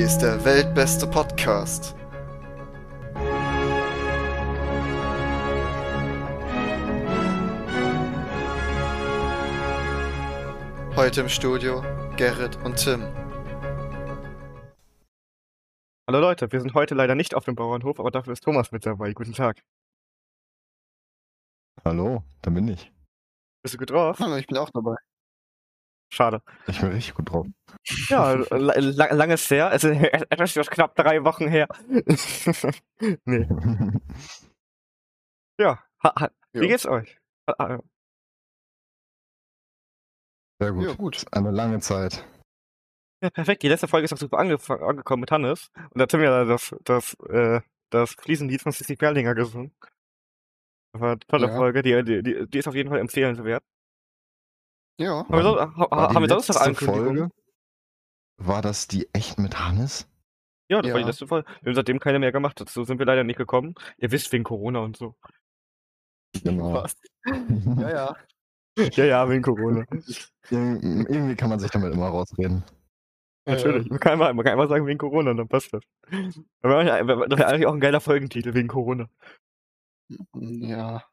Hier ist der weltbeste Podcast. Heute im Studio Gerrit und Tim. Hallo Leute, wir sind heute leider nicht auf dem Bauernhof, aber dafür ist Thomas mit dabei. Guten Tag. Hallo, da bin ich. Bist du gut drauf? Hallo, ich bin auch dabei. Schade. Ich bin richtig gut drauf. Ja, la la lang ist her. Also etwas ist knapp drei Wochen her. nee. Ja. Wie geht's euch? Sehr gut. Ja, gut. Eine lange Zeit. Ja, perfekt. Die letzte Folge ist auch super angekommen mit Hannes. Und da hat ja das, das, äh, das Fliesenlied von Sissy Perlinger gesungen. Das war eine tolle Ja. Folge. Die, die, die ist auf jeden Fall empfehlenswert. Ja, Haben wir, so, ha, War die haben wir sonst noch Ankündigungen? War das die echt mit Hannes? Ja, das war die Ja. letzte Folge. Wir haben seitdem keine mehr gemacht. Dazu sind wir leider nicht gekommen. Ihr wisst, wegen Corona und so. Genau. was? Ja, ja. Ja, ja, wegen Corona. Ir irgendwie kann man sich damit immer rausreden. Natürlich. Man kann, immer, man kann immer sagen, wegen Corona, dann passt das. Aber das wäre eigentlich auch ein geiler Folgentitel, wegen Corona. Ja.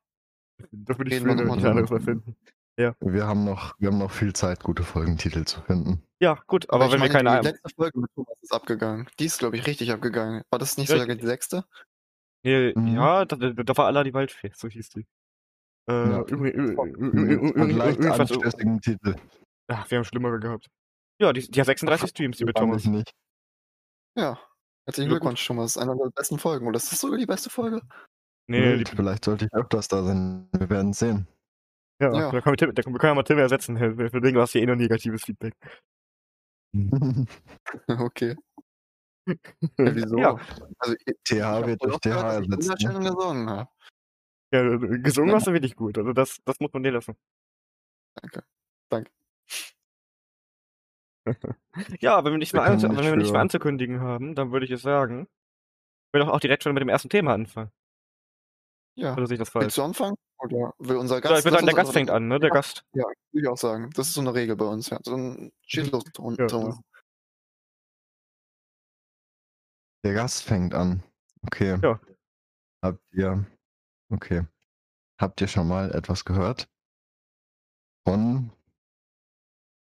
Das würde ich Reden wir früher noch mal nicht drüber. anderes erfinden. Wir haben noch, wir haben noch viel Zeit, gute Folgentitel zu finden. Ja, gut, aber, ich wenn wir keine Die Ahnung. letzte Folge mit Thomas ist abgegangen. Die ist, glaube ich, richtig abgegangen. War das nicht Ja, sogar die sechste? Nee, Mhm. Ja, da, da war Allah die Waldfee, so hieß die. Äh, Ja. irgendwas- anstößigen Titel. Ja, wir haben schlimmere gehabt. Ja, die, die hat 36 Streams, die mit Thomas. ich nicht. Ja. Herzlichen Ja. Glückwunsch, Thomas. Einer der besten Folgen. Oder ist das sogar die beste Folge? Nee, die, Vielleicht sollte ich öfters da sein. Wir werden sehen. Ja, Ja. Da, können wir, da können wir ja mal Tim ersetzen. Für den hast du eh nur negatives Feedback. Okay. Ja, wieso? Ja. Also, ich, TH wird durch TH dass ich ersetzt. Ne? gesungen habe. Ja, gesungen hast du wirklich gut. Also das, das muss man dir lassen. Danke. Danke. Ja, wenn wir nicht Wir mehr, wenn wir nicht mehr anzukündigen haben, dann würde ich es sagen, wir doch auch direkt schon mit dem ersten Thema anfangen. Ja. Oder sehe ich das falsch? Willst du anfangen? Oder will unser Gast? Ja, ich würde sagen, der Gast unsere- fängt an, ne? Der Gast. Ja, würde ich auch sagen. Das ist so eine Regel bei uns. Ja. Dann schieß los, Ton- Ja. Der Gast fängt an. Okay. Ja. Habt ihr. Okay. Habt ihr schon mal etwas gehört? Von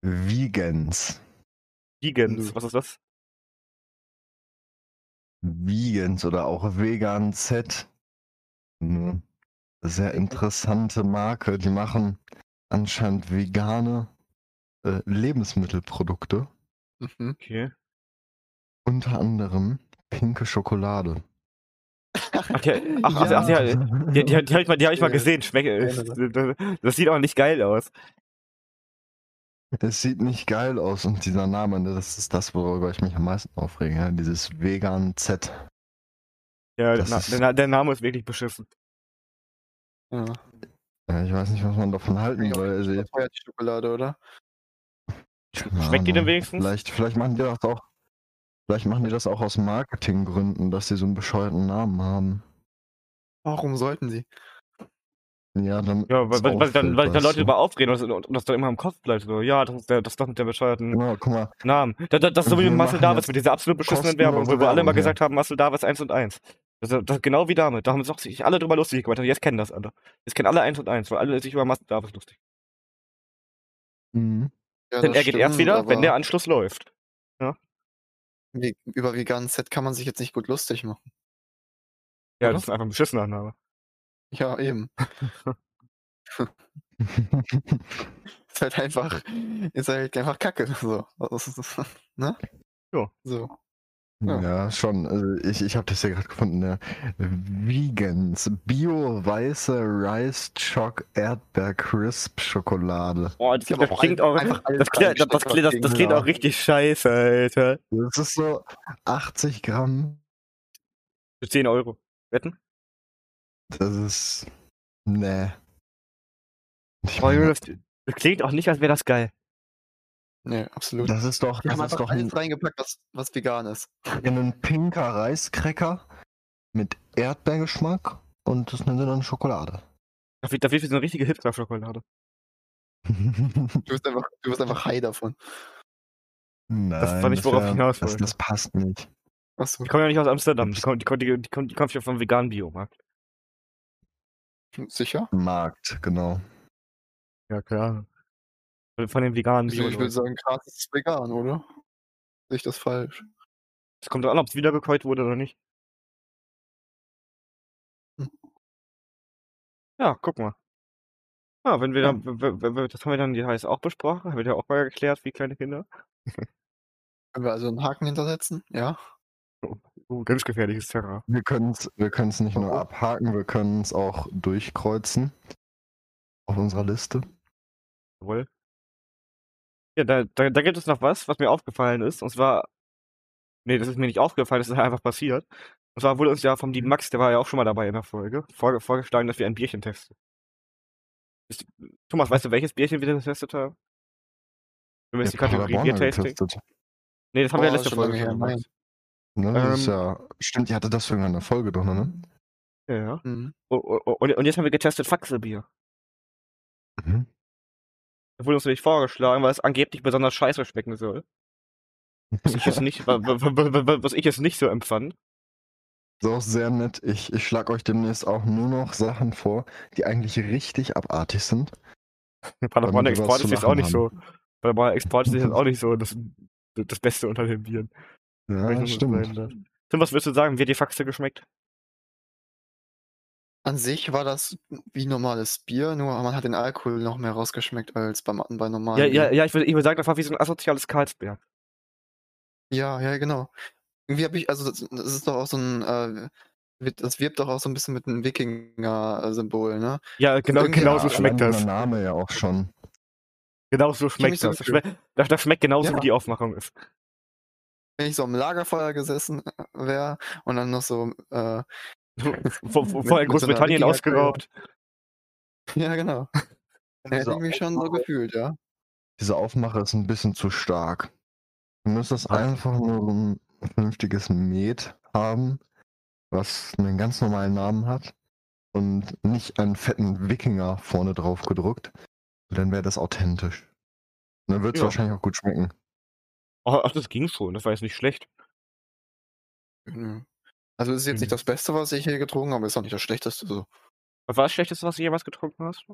Vegans. Vegans, was ist das? Vegans oder auch Vegan Z. Eine sehr interessante Marke. Die machen anscheinend vegane äh, Lebensmittelprodukte. Mhm. Okay. Unter anderem pinke Schokolade. Ach, die, ach, ach, ach, ja, die, die, die habe ich mal, die hab ich mal Ja. gesehen. Schmeck, Ja, das, das sieht auch nicht geil aus. Es sieht nicht geil aus und dieser Name, ne, das ist das, worüber ich mich am meisten aufrege. Ja? Dieses Vegan Z. Ja, der, Na- ist- der, der Name ist wirklich beschissen. Ja. Ich weiß nicht, was man davon halten Ja, soll. Also, Das war ja die Schokolade, oder? Schmeckt die denn wenigstens? Vielleicht, vielleicht machen die das auch. Vielleicht machen die das auch aus Marketinggründen, dass sie so einen bescheuerten Namen haben. Warum sollten sie? Ja, dann. Ja, weil, weil, weil, dann, weil dann Leute darüber aufreden und das, und das dann immer im Kopf bleibt. So, ja, das ist, der, das ist doch mit der bescheuerten Genau, guck mal, Namen. Das, das, das ist so wie Marcel Davis, mit dieser absolut beschissenen Werbung, wo wir alle immer gesagt haben, Marcel Davis 1 und 1. Ist- das genau wie damit. Da haben sich alle drüber lustig gemacht. Und jetzt kennen das alle. Jetzt kennen alle 1 und 1, weil alle sich über Marcel Davis lustig mhm. Ja, Denn er geht erst stimmt, wieder, wenn der Anschluss läuft. wie- Über veganen Set kann man sich jetzt nicht gut lustig machen. Ja, Oder? das ist einfach ein beschissener Name. Ja, eben. Ist halt einfach, ist halt einfach Kacke. So. Ist- ne? Ja. So. Ja. Ja. schon. Also ich ich habe das hier gerade gefunden. Ja. Vegans. Bio-weiße Rice Choc Erdbeer Crisp Schokolade. Oh, das, das klingt auch einfach Das klingt, das, das, klingt, das, das klingt auch richtig scheiße, Alter. Das ist so 80 Gramm. Für 10 Euro. Wetten? Das ist. Nee. Ich meine, das, das klingt auch nicht, als wäre das geil. Nee, absolut. das ist doch, Die das haben ist doch ein, alles reingepackt, was, was vegan ist. ein pinker Reiscracker mit Erdbeergeschmack und das nennen sie dann Schokolade. Da wird, da wird wie so eine richtige Hipster-Schokolade. Du bist einfach, du bist einfach high davon. Nein, war nicht, worauf wär- ich hinaus das, wollte. das passt nicht. Achso, Die kommen ja nicht aus Amsterdam. Die Ups. kommen, die kommen, die, die kommen, die kommen ja vom veganen Biomarkt. sicher? Markt, genau. Ja, klar. Von- Von den veganen ich bio würde sagen, Graz ist vegan, oder? Sehe ich das falsch? Es kommt doch an, ob es wiedergekäut wurde oder nicht. Hm. Ja, guck mal. Ja, wenn wir Ja. dann, w- das haben wir dann die heißt auch besprochen, haben wir ja auch mal geklärt, wie kleine Kinder. Können wir also einen Haken hintersetzen? Ja. Oh, ganz gefährliches Terrain. Wir können es wir können's nicht nur Warum? abhaken, wir können es auch durchkreuzen. Auf unserer Liste. Jawohl. Ja, da, da, da gibt es noch was, was mir aufgefallen ist. Und zwar, nee, das ist mir nicht aufgefallen, das ist einfach passiert. Und zwar wurde uns ja vom lieben Max, der war ja auch schon mal dabei in der Folge, vorge vorgeschlagen, dass wir ein Bierchen testen. Ist, Thomas, weißt du, welches Bierchen wir getestet haben? Wenn wir jetzt die Kategorie Biertasting. getestet. Nee, das haben wir ja Boah, letzte Folge schon gemacht. Ne, das ist Ähm, ja. Stimmt, ihr hattet das in der Folge drin, ne? Ja, ja. Mhm. Und, und, und jetzt haben wir getestet Faxelbier. Mhm. Das wurde uns nicht vorgeschlagen, weil es angeblich besonders scheiße schmecken soll. Was ich jetzt nicht, wa- wa- wa- wa- was ich jetzt nicht so empfand. Ist auch sehr nett. Ich, ich schlage euch demnächst auch nur noch Sachen vor, die eigentlich richtig abartig sind. Paderborn Export ist jetzt auch nicht so. Paderborn Export ist jetzt auch nicht so das, das Beste unter den Bieren. Ja, so sagen stimmt. Tim, was würdest du sagen? Wie hat die Faxe geschmeckt? An sich war das wie normales Bier, nur man hat den Alkohol noch mehr rausgeschmeckt als beim, bei normalen Ja, ja, Bier. ja, ich würde ich würd sagen, das war wie so ein asoziales Karlsberg. Ja, ja, genau. Irgendwie habe ich, also das, das ist doch auch so ein, äh, das wirbt doch auch so ein bisschen mit einem Wikinger-Symbol, ne? Ja, genau, genau Ja, so schmeckt das. der Name ja auch schon. Genau so schmeckt mich so das. Das, das, das schmeckt genauso, Ja. wie die Aufmachung ist. Wenn ich so am Lagerfeuer gesessen wäre und dann noch so, äh, vorher Großbritannien ausgeraubt. ja, genau. Dann hätte ich mich schon so gefühlt, ja. Diese Aufmache ist ein bisschen zu stark. Du müsstest einfach nur so ein vernünftiges Met haben, was einen ganz normalen Namen hat und nicht einen fetten Wikinger vorne drauf gedruckt. Dann wäre das authentisch. Und dann wird es Ja. wahrscheinlich auch gut schmecken. Ach, das ging schon. Das war jetzt nicht schlecht. Mhm. Also es ist jetzt nicht Mhm. das Beste, was ich hier getrunken habe, ist auch nicht das Schlechteste. So. Was war das Schlechteste, was du jemals getrunken hast?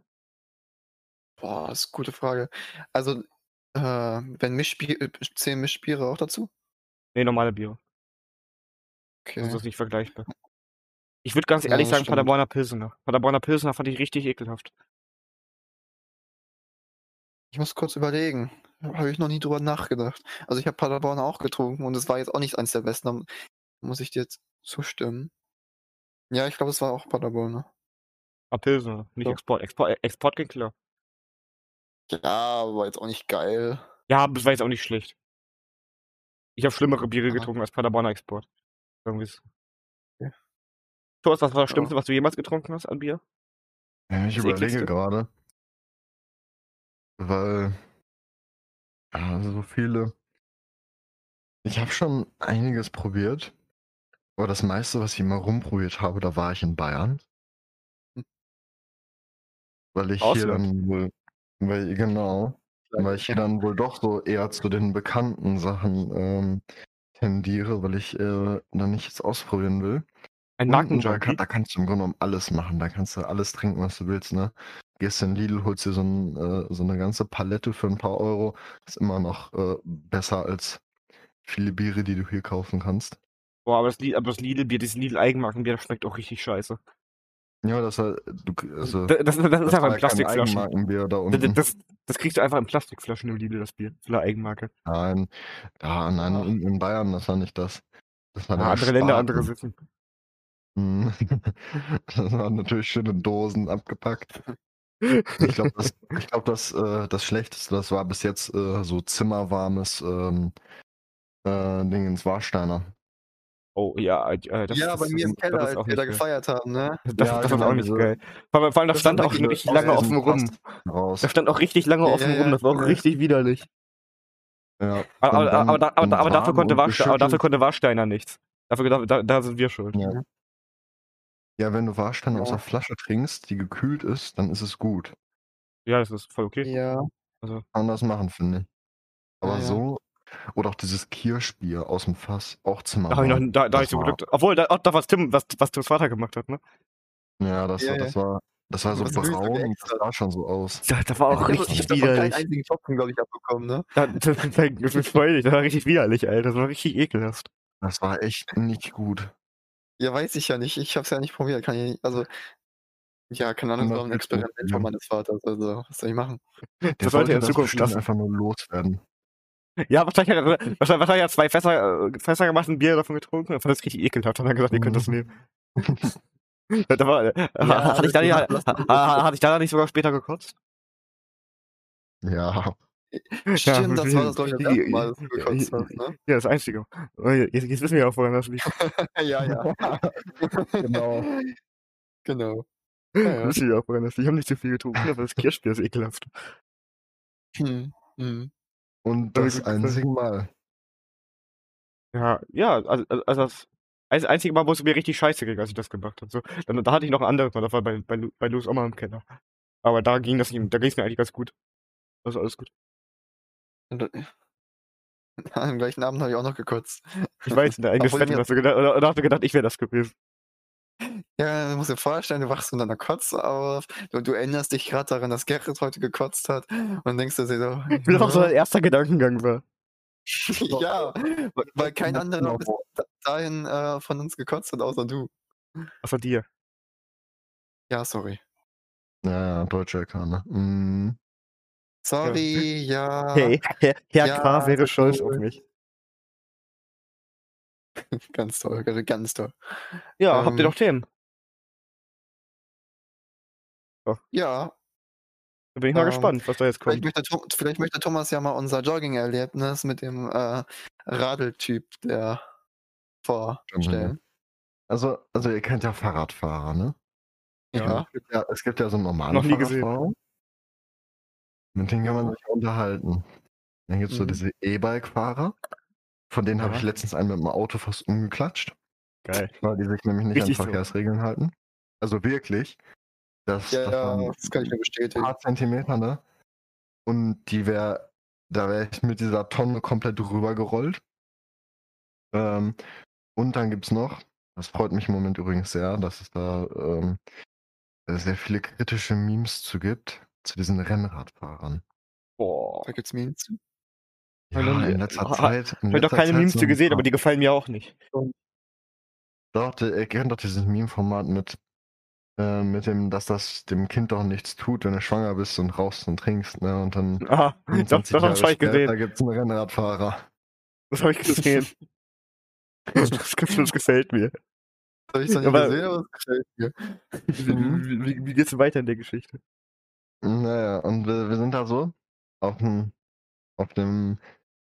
Boah, das ist eine gute Frage. Also, äh, wenn Mischbier, zählen Mischbiere auch dazu? Nee, normale Biere. Okay. Also das ist nicht vergleichbar. Ich würde ganz Ja, ehrlich das sagen, stimmt. Paderborner Pilsener. Paderborner Pilsener fand ich richtig ekelhaft. Ich muss kurz überlegen. Habe ich noch nie drüber nachgedacht. Also ich habe Paderborn auch getrunken und es war jetzt auch nicht eins der besten. Muss ich dir jetzt zustimmen. Ja, ich glaube, es war auch Paderborn. Ne? Ah, nicht So. Export. Export, Export ging klar. Ja, aber jetzt auch nicht geil. Ja, aber das war jetzt auch nicht schlecht. Ich habe schlimmere Biere Aha. getrunken als Paderborner Export. Sagen wir's. Ja. Thomas, was war das Schlimmste, was du jemals getrunken hast an Bier? Ja, ich Das überlege ekligste? gerade. Weil. Ja, so viele. Ich habe schon einiges probiert. Aber das meiste, was ich immer rumprobiert habe, da war ich in Bayern. Hm. Weil ich hier Ausland. dann wohl. Weil, genau. Weil ich hier dann wohl doch so eher zu den bekannten Sachen ähm, tendiere, weil ich äh, dann nicht jetzt ausprobieren will. Ein und da, kann, da kannst du im Grunde genommen alles machen. Da kannst du alles trinken, was du willst, ne? Gehst in Lidl, holst dir so, ein, äh, so eine ganze Palette für ein paar Euro. Ist immer noch äh, besser als viele Biere, die du hier kaufen kannst. Boah, aber das, Lidl- aber das Lidl-Bier, dieses Lidl-Eigenmarkenbier, das schmeckt auch richtig scheiße. Ja, das, halt- du, also, Das, das, das ist das einfach war in ja kein Plastikflaschen. Das, unten. das, kriegst du einfach in Plastikflaschen im Lidl, das Bier. Für eine Eigenmarke. Nein, da, nein, Ah. unten in Bayern, das war nicht das. Das war Ja, der andere Länder, Spaten. andere Sitzen. Mhm. Das waren natürlich schöne Dosen abgepackt. Ich glaube, das, ich glaub, das, äh, das Schlechteste, das war bis jetzt äh, so zimmerwarmes ähm, äh, Ding ins Warsteiner. Oh, ja, äh, das, ja, das, bei mir im das Keller, ist als auch wir da nicht geil. gefeiert haben, ne? Das, Ja, das genau, ist auch nicht diese- geil. Vor allem, vor allem da Das stand war auch richtig lange offen rum. Raus. Da stand auch richtig lange Ja, offen ja, rum, das war auch ja. richtig widerlich. Ja. Aber, Und aber, dann aber, aber, dafür konnte aber dafür konnte Warsteiner nichts. Dafür, da, da, da sind wir schuld. Ja. Ja, wenn du Warsteiner aus der Flasche trinkst, die gekühlt ist, dann ist es gut. Ja, das ist voll okay. Ja. Also, Kann man das machen, finde ich. Aber so, Oder auch dieses Kirschbier aus dem Fass, auch Da habe ich, noch, da, da ich Das so war, Glück. Obwohl, da, da was Tim, was, was Tims Vater gemacht hat, ne? ja, das, Ja, war- ja. das war, das war so du braun und das sah schon so aus. Ja, das war auch Ich habe richtig davon keinen widerlich. einzigen Tropfen, glaube ich, abbekommen, ne? Da, das, das, das ist freudig, das war richtig widerlich, Alter. Das war richtig ekelhaft. Das war echt nicht gut. Ja, weiß ich ja nicht. Ich habe es ja nicht probiert. Kann ich nicht, also, ja, keine Ahnung, das war ein Das nicht Experiment von meines Vaters. Also, was soll ich machen? Der Das sollte in das Zukunft einfach nur loswerden. Ja, wahrscheinlich hat er, wahrscheinlich, wahrscheinlich hat er zwei Fässer, äh, Fässer gemacht, ein Bier davon getrunken und fand das richtig ekelhaft. Und dann gesagt, ihr könnt das nehmen. da war, äh, Ja, hatte ich da das- nicht, hatte ich da nicht sogar später gekotzt? Ja, Stimmt, das war das, glaube ich, das die- erste Mal, dass du gekotzt hast, ne? Ja, das Einzige. Oh, Jetzt, jetzt wissen wir ja auch, woran das liegt. ja, ja. genau. Genau. Ja, ja. Wissen wir auch, woran das liegt. Ich habe nicht zu viel getrunken, aber das Kirschbier ist ekelhaft. Hm. Hm. Und das einzige Mal. Ja, ja, also, also also das das einzige Mal, wo es mir richtig scheiße ging, als ich das gemacht habe. So, dann, da hatte ich noch ein anderes Mal, das war bei, bei, bei Louis Oma im Keller. Aber da ging das nicht, da ging es mir eigentlich ganz gut. Also alles gut. Und, äh, Am gleichen Abend habe ich auch noch gekotzt. Ich weiß, in der eigenen mir- hast du gedacht, oder, oder hast du gedacht, ich wäre das gewesen. Ja, du musst dir vorstellen, du wachst in deiner Kotze auf, du, du erinnerst dich gerade daran, dass Gerrit heute gekotzt hat und denkst dir so, Ich will auch so ein erster Gedankengang war. ja, weil- kein anderer bis da- dahin äh, von uns gekotzt hat, außer du. Außer dir. Ja, sorry. Ja, ja, deutsche LK, ne? Mm. Sorry, ja. Hey, Herr, Herr Ja, K. wäre das stolz auf mich. Ganz toll, ganz toll. Ja, habt ihr Ähm, doch Themen? Ja, Da bin ich mal ähm, gespannt, was da jetzt vielleicht kommt. möchte, Tho- vielleicht möchte Thomas ja mal unser Jogging-Erlebnis mit dem äh, Radeltyp der vorstellen. Also, also ihr kennt ja Fahrradfahrer, ne? Ja. Es gibt ja, es gibt ja so normale Noch nie gesehen. Fahrradfahrer. Mit denen kann man sich unterhalten. Dann gibt es so Mhm. diese E-Bike-Fahrer. Von denen habe Ja. ich letztens einen mit dem Auto fast umgeklatscht, Geil. weil die sich nämlich nicht Richtig so. an Verkehrsregeln halten. Also wirklich. Das, Ja, das das kann ich mir ein bestätigen. paar Zentimeter, ne? Und die wäre, da wäre ich mit dieser Tonne komplett rübergerollt. Ähm, und dann gibt's noch, das freut mich im Moment übrigens sehr, dass es da ähm, sehr viele kritische Memes zu gibt, zu diesen Rennradfahrern. Boah. Da gibt's Memes zu. Ja, in letzter ha- Zeit. In Ich habe doch letzter keine Zeit Memes zu gesehen, aber die gefallen mir auch nicht. Doch, der- ihr kennt doch dieses Meme-Format mit, äh, mit dem, dass das dem Kind doch nichts tut, wenn du schwanger bist und rauchst und trinkst, ne? Und dann Aha, das, 25 das habe ich gesehen. Da gibt's einen Rennradfahrer. Das habe ich gesehen. das, das gefällt mir. Das habe ich nie Aber- gesehen, aber es gefällt mir. Wie, wie, wie, wie geht's weiter in der Geschichte? Naja, und wir, wir sind da so auf dem, auf dem,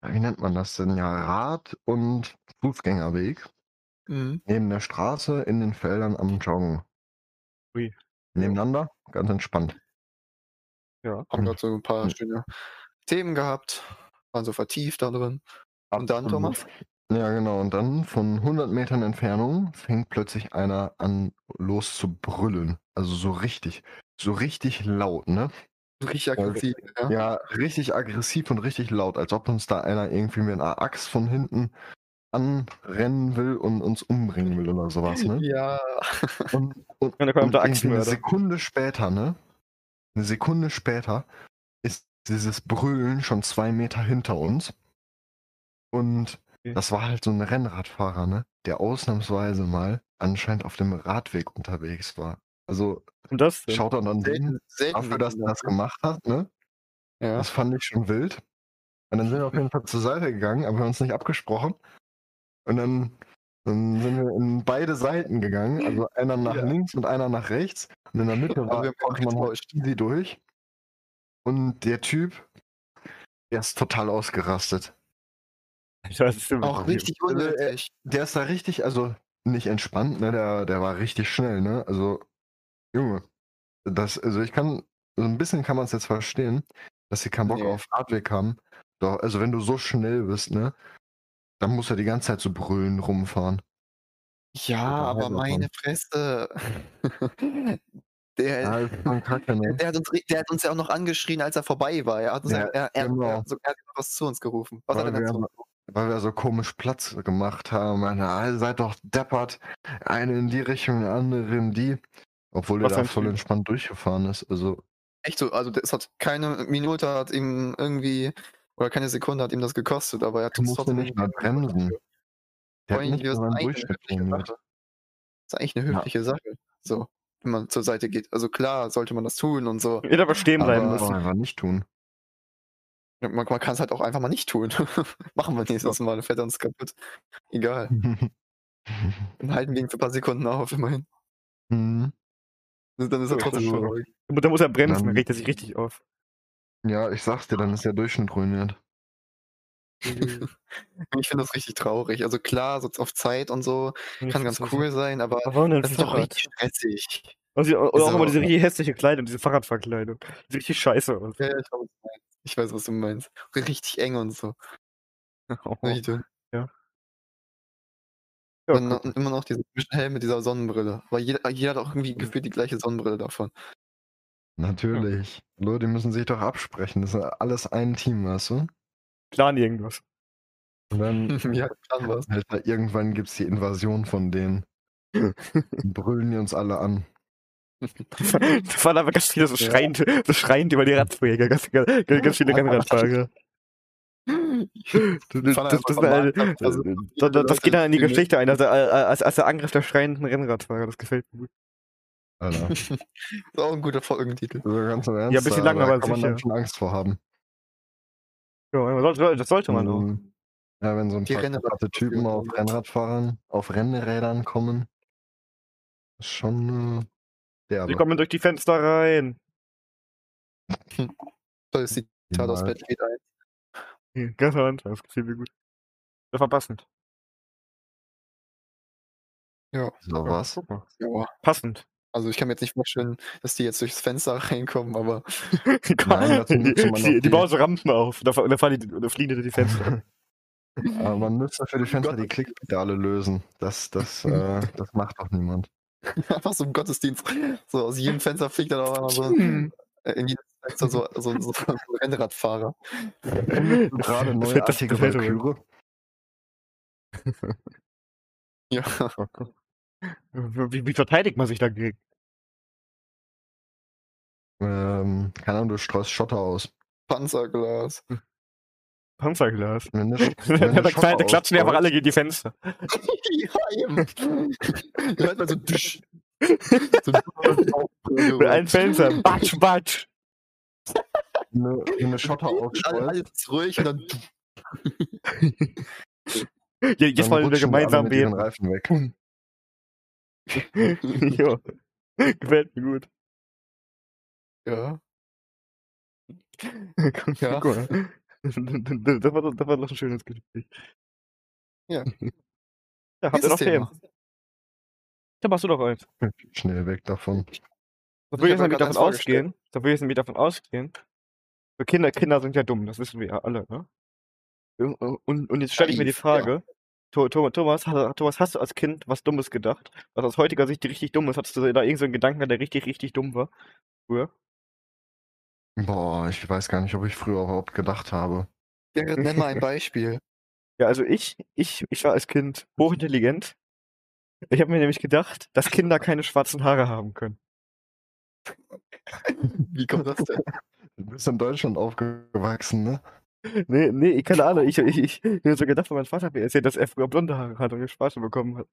wie nennt man das denn? Ja, Rad- und Fußgängerweg Mhm. neben der Straße in den Feldern am Joggen. Ui. Nebeneinander, ganz entspannt. Ja. Haben gerade so ein paar Mhm. schöne Themen gehabt, waren so vertieft da drin. Und dann. Thomas? Ja, genau. Und dann von 100 Metern Entfernung fängt plötzlich einer an, los zu brüllen. Also so richtig, so richtig laut, ne? Richtig aggressiv, ja. Ja, richtig aggressiv und richtig laut, als ob uns da einer irgendwie mit einer Axt von hinten anrennen will und uns umbringen will oder sowas, ne? Ja. Und, und, Ja, da kommt und der irgendwie eine. Sekunde später, ne? Eine Sekunde später ist dieses Brüllen schon zwei Meter hinter uns. Und Okay. das war halt so ein Rennradfahrer, ne? Der ausnahmsweise mal anscheinend auf dem Radweg unterwegs war. Also Und das denn? schaut an den dafür, dass er das gemacht hat, ne? Ja. Das fand ich schon wild. Und dann sind wir auf jeden Fall zur Seite gegangen, aber wir haben uns nicht abgesprochen. Und dann, dann sind wir in beide Seiten gegangen, also einer nach Ja. links und einer nach rechts. Und in der Mitte war, wir konnte man halt easy durch. Und der Typ, der ist total ausgerastet. Das ist so Auch richtig Also, äh, unnötig. Der ist da richtig, also nicht entspannt, ne? Der, der war richtig schnell, ne? Also, Junge, das, also ich kann, so ein bisschen kann man es jetzt verstehen, dass sie keinen Bock Nee. auf Radweg haben. Doch, also wenn du so schnell bist, ne? Dann muss er die ganze Zeit so brüllen rumfahren. Ja, aber meine Fresse. Der, Ja, kacke, ne? der, hat uns, der hat uns ja auch noch angeschrien, als er vorbei war. Er hat, uns Ja, er, er, genau. er, so, er hat noch was zu uns gerufen. Was hat Weil er denn wir- zu uns gerufen? weil wir so komisch Platz gemacht haben. Meine, "Ah, seid doch deppert. Eine in die Richtung, der andere in die. Obwohl der Was da ein voll Typ. entspannt durchgefahren ist. Also, Echt so, also das hat keine Minute hat ihm irgendwie oder keine Sekunde hat ihm das gekostet, aber er hat ja trotzdem nicht mal bremsen. Der Vor hat allem, nicht das ist mal einen eigentlich. Das ist eigentlich 'ne Ja. höfliche Sache, so, wenn man zur Seite geht. Also klar sollte man das tun und so. Hätte aber stehen bleiben Aber- müssen. einfach nicht tun. Ja, man man kann's halt auch einfach mal nicht tun. Machen wir nächstes Mal, fährt er uns kaputt. Egal. Dann halten wir ihn für paar Sekunden auf, immerhin. Mhm. Dann ist er Ja, trotzdem das ist traurig. Da muss er bremsen, Dann- regt er sich richtig auf. Ja, ich sag's dir, dann ist der Durchschnitt ruiniert. Ich finde das richtig traurig. Also klar, so auf Zeit und so kann ganz cool sein, aber das ist doch richtig stressig. Also, oder auch So. immer diese richtig hässliche Kleidung, diese Fahrradverkleidung. Sieht richtig scheiße aus. Ja, ja, ich weiß, was du meinst. Ich weiß, was du meinst. Richtig eng und so. Oh, Richtig dünn. Ja, Dann guck. noch, immer noch dieser Helm mit dieser Sonnenbrille. Weil jeder, jeder hat auch irgendwie gefühlt die gleiche Sonnenbrille davon. Natürlich. Leute, die müssen sich doch absprechen. Das ist alles ein Team, weißt du? Plan irgendwas. Und dann, ja, kann was. Alter, irgendwann gibt's die Invasion von denen. Brüllen die uns alle an. da waren aber ganz viele so Ja. schreiend, so schreiend über die Radträger, ganz, ganz, ganz viele Rennradfahrer. Das, das, das, das, also das, das, das geht dann in die Geschichte ein, also, als, als der Angriff der schreienden Rennradfahrer, das gefällt mir gut. Alter. ist auch ein guter Folgentitel. So ganz im Ernst. Ja, bisschen da- lang, da aber kann man dann schon Angst vor haben. Ja, das sollte man auch. Ähm, Ja, wenn so ein Die paar Typen auf Rennradfahrern, auf Rennrädern kommen, ist schon äh, derbe. Die kommen durch die Fenster rein. Tolles Zitat aus Mal. Battlefield 1. Ja, Ganz am Anfang, das gefällt mir gut. Das war passend. Ja, So was. Guck mal. ja. Passend. Also ich kann mir jetzt nicht vorstellen, dass die jetzt durchs Fenster reinkommen, aber Nein, die, die, die bauen so Rampen auf. Da, da, fahren die, da fliegen die durch die Fenster. Aber man müsste für die Fenster die Klickpedale lösen. Das, das, äh, das macht doch niemand. einfach so im Gottesdienst. So aus jedem Fenster fliegt dann auch einmal so Hm. in jedes Fenster so, so, so, so ein Rennradfahrer. Gerade neuartige. Valkyrie. Ja. Wie, wie verteidigt man sich dagegen? Ähm, keine Ahnung, du streust Schotter aus. Panzerglas. Panzerglas. Wenn du, wenn da, du da, da klatschen die einfach alle gegen die Fenster. ja, eben. Hört man so. So Mit einem Fenster. Batsch, batsch. Wenn du Schotter ausstreust, alles ruhig und dann. Ja, Jetzt dann wollen wir gemeinsam beten. Reifen weg. jo. Gefällt mir gut. Ja. Guck Ja. mal. Das war, doch- das war doch ein schönes Gespräch. Ja. Ja, habt ihr noch Themen? Thema. Da machst du doch eins. Schnell weg davon. Da würde ich jetzt ja nämlich davon ausgehen. Da würde ich nämlich davon ausgehen. So Kinder, Kinder sind ja dumm, das wissen wir ja alle, ne? Und, und, jetzt stelle ich mir die ja. Frage, Tho- Thomas, Thomas, hast du als Kind was Dummes gedacht? Was aus heutiger Sicht richtig dumm ist? Hattest du da irgendeinen so Gedanken, der richtig, richtig dumm war? Früher? Boah, ich weiß gar nicht, ob ich früher überhaupt gedacht habe. Gerrit, nenn mal ein Beispiel. Ja, also ich, ich, ich war als Kind hochintelligent. Ich habe mir nämlich gedacht, dass Kinder keine schwarzen Haare haben können. Wie kommt das denn? Du bist in Deutschland aufgewachsen, ne? Nee, nee, keine Ahnung. Ich, ich, ich, ich so gedacht, weil mein Vater hat mir erzählt, dass er früher blonde Haare hat und jetzt schwarze bekommen hat.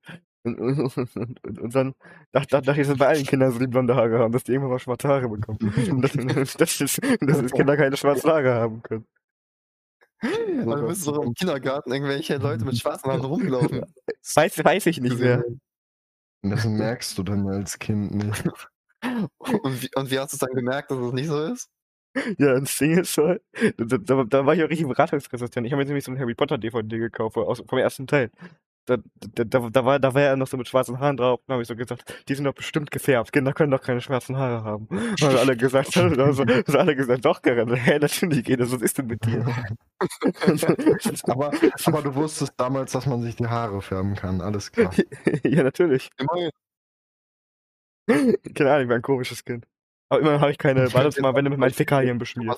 Und, und, und, und, dann dachte, ich, dass bei allen Kindern so, die blonde Haare haben, dass die irgendwann mal schwarze Haare bekommen. Und dass, dass, dass, dass Kinder keine schwarzen Haare haben können. Also du bist doch im Kindergarten irgendwelche Leute mit schwarzen Haaren rumgelaufen. Weiß, weiß ich nicht mehr. Das merkst du dann als Kind nicht. Und wie, und wie hast du es dann gemerkt, dass es nicht so ist? Ja, und das Ding ist so, da, da, da war ich auch richtig beratungsresistent. Ich habe mir nämlich so ein Harry Potter DVD gekauft, aus, vom ersten Teil. Da, da, da, da, war, da war er noch so mit schwarzen Haaren drauf. Da habe ich so gesagt, die sind doch bestimmt gefärbt. Kinder können doch keine schwarzen Haare haben. Und dann alle gesagt, also, also alle gesagt, doch, Gerrit, hä, natürlich geht das. Was ist denn mit dir? Aber, aber du wusstest damals, dass man sich die Haare färben kann, alles klar. ja, natürlich. Immerhin. Keine Ahnung, ich war ein komisches Kind. Aber immerhin habe ich keine Badezimmerwände mit meinen Fäkalien beschmiert.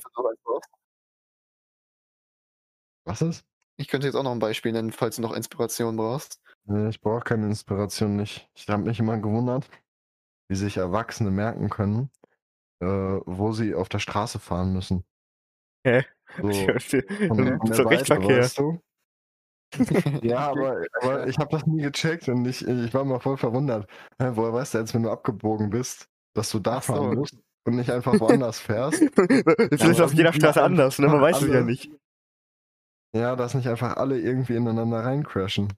Was ist? Ich könnte jetzt auch noch ein Beispiel nennen, falls du noch Inspiration brauchst. Nee, ich brauche keine Inspiration nicht. Ich habe mich immer gewundert, wie sich Erwachsene merken können, äh, wo sie auf der Straße fahren müssen. Hä? So, von, Das von der Rechtsverkehr. weißt du? Ja, aber, aber ich habe das nie gecheckt und ich, ich war mal voll verwundert. Hä, woher weißt du jetzt, wenn du abgebogen bist, dass du da Ach so. fahren musst und nicht einfach woanders fährst? Es ist auf jeder Straße anders, ne? Man weiß es ja nicht. Ja, dass nicht einfach alle irgendwie ineinander reincrashen.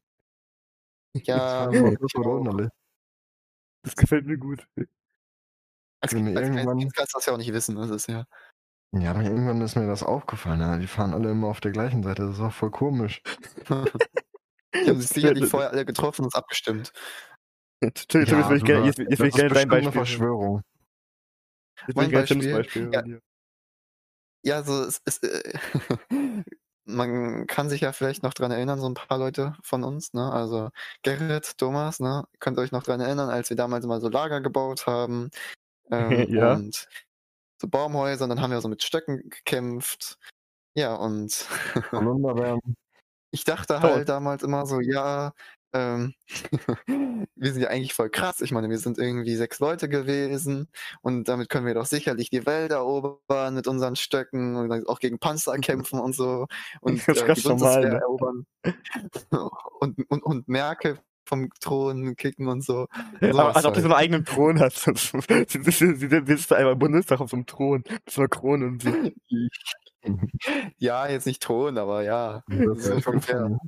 Ja, Das war wunderlich. Das gefällt mir gut. als, wenn mir als irgendwann- Kind kannst du das ja auch nicht wissen. Das ist ja. Ja, aber irgendwann ist mir das aufgefallen. Ja, die fahren alle immer auf der gleichen Seite. Das ist auch voll komisch. Die haben sich sicherlich vorher alle getroffen und es abgestimmt. Jetzt, will ich gerne, jetzt, jetzt will ich das ist gerne dein eine Beispiel. hören. Verschwörung. Jetzt will ich Mein gerne Tims Beispiel? Beispiel. Ja. Ja, also es ist. Äh, man kann sich ja vielleicht noch dran erinnern, so ein paar Leute von uns, ne? Also Gerrit, Thomas, ne? Könnt ihr euch noch dran erinnern, als wir damals mal so Lager gebaut haben? Ähm, Ja. Und so Baumhäuser, und dann haben wir so mit Stöcken gekämpft. Ja, und ich dachte halt damals immer so, ja, ähm, wir sind ja eigentlich voll krass. Ich meine, wir sind irgendwie sechs Leute gewesen und damit können wir doch sicherlich die Welt erobern mit unseren Stöcken und auch gegen Panzer kämpfen und so und äh, die normal, Bundeswehr ne? erobern und, und, und Merkel vom Thron kicken und so. Aber Sowas als ob du so halt. einen eigenen Thron hast. Sie sitzt da einmal im Bundestag auf so einem Thron. Mit so einer Krone und so. Ja, jetzt nicht Thron, aber ja. Das ist schon fair.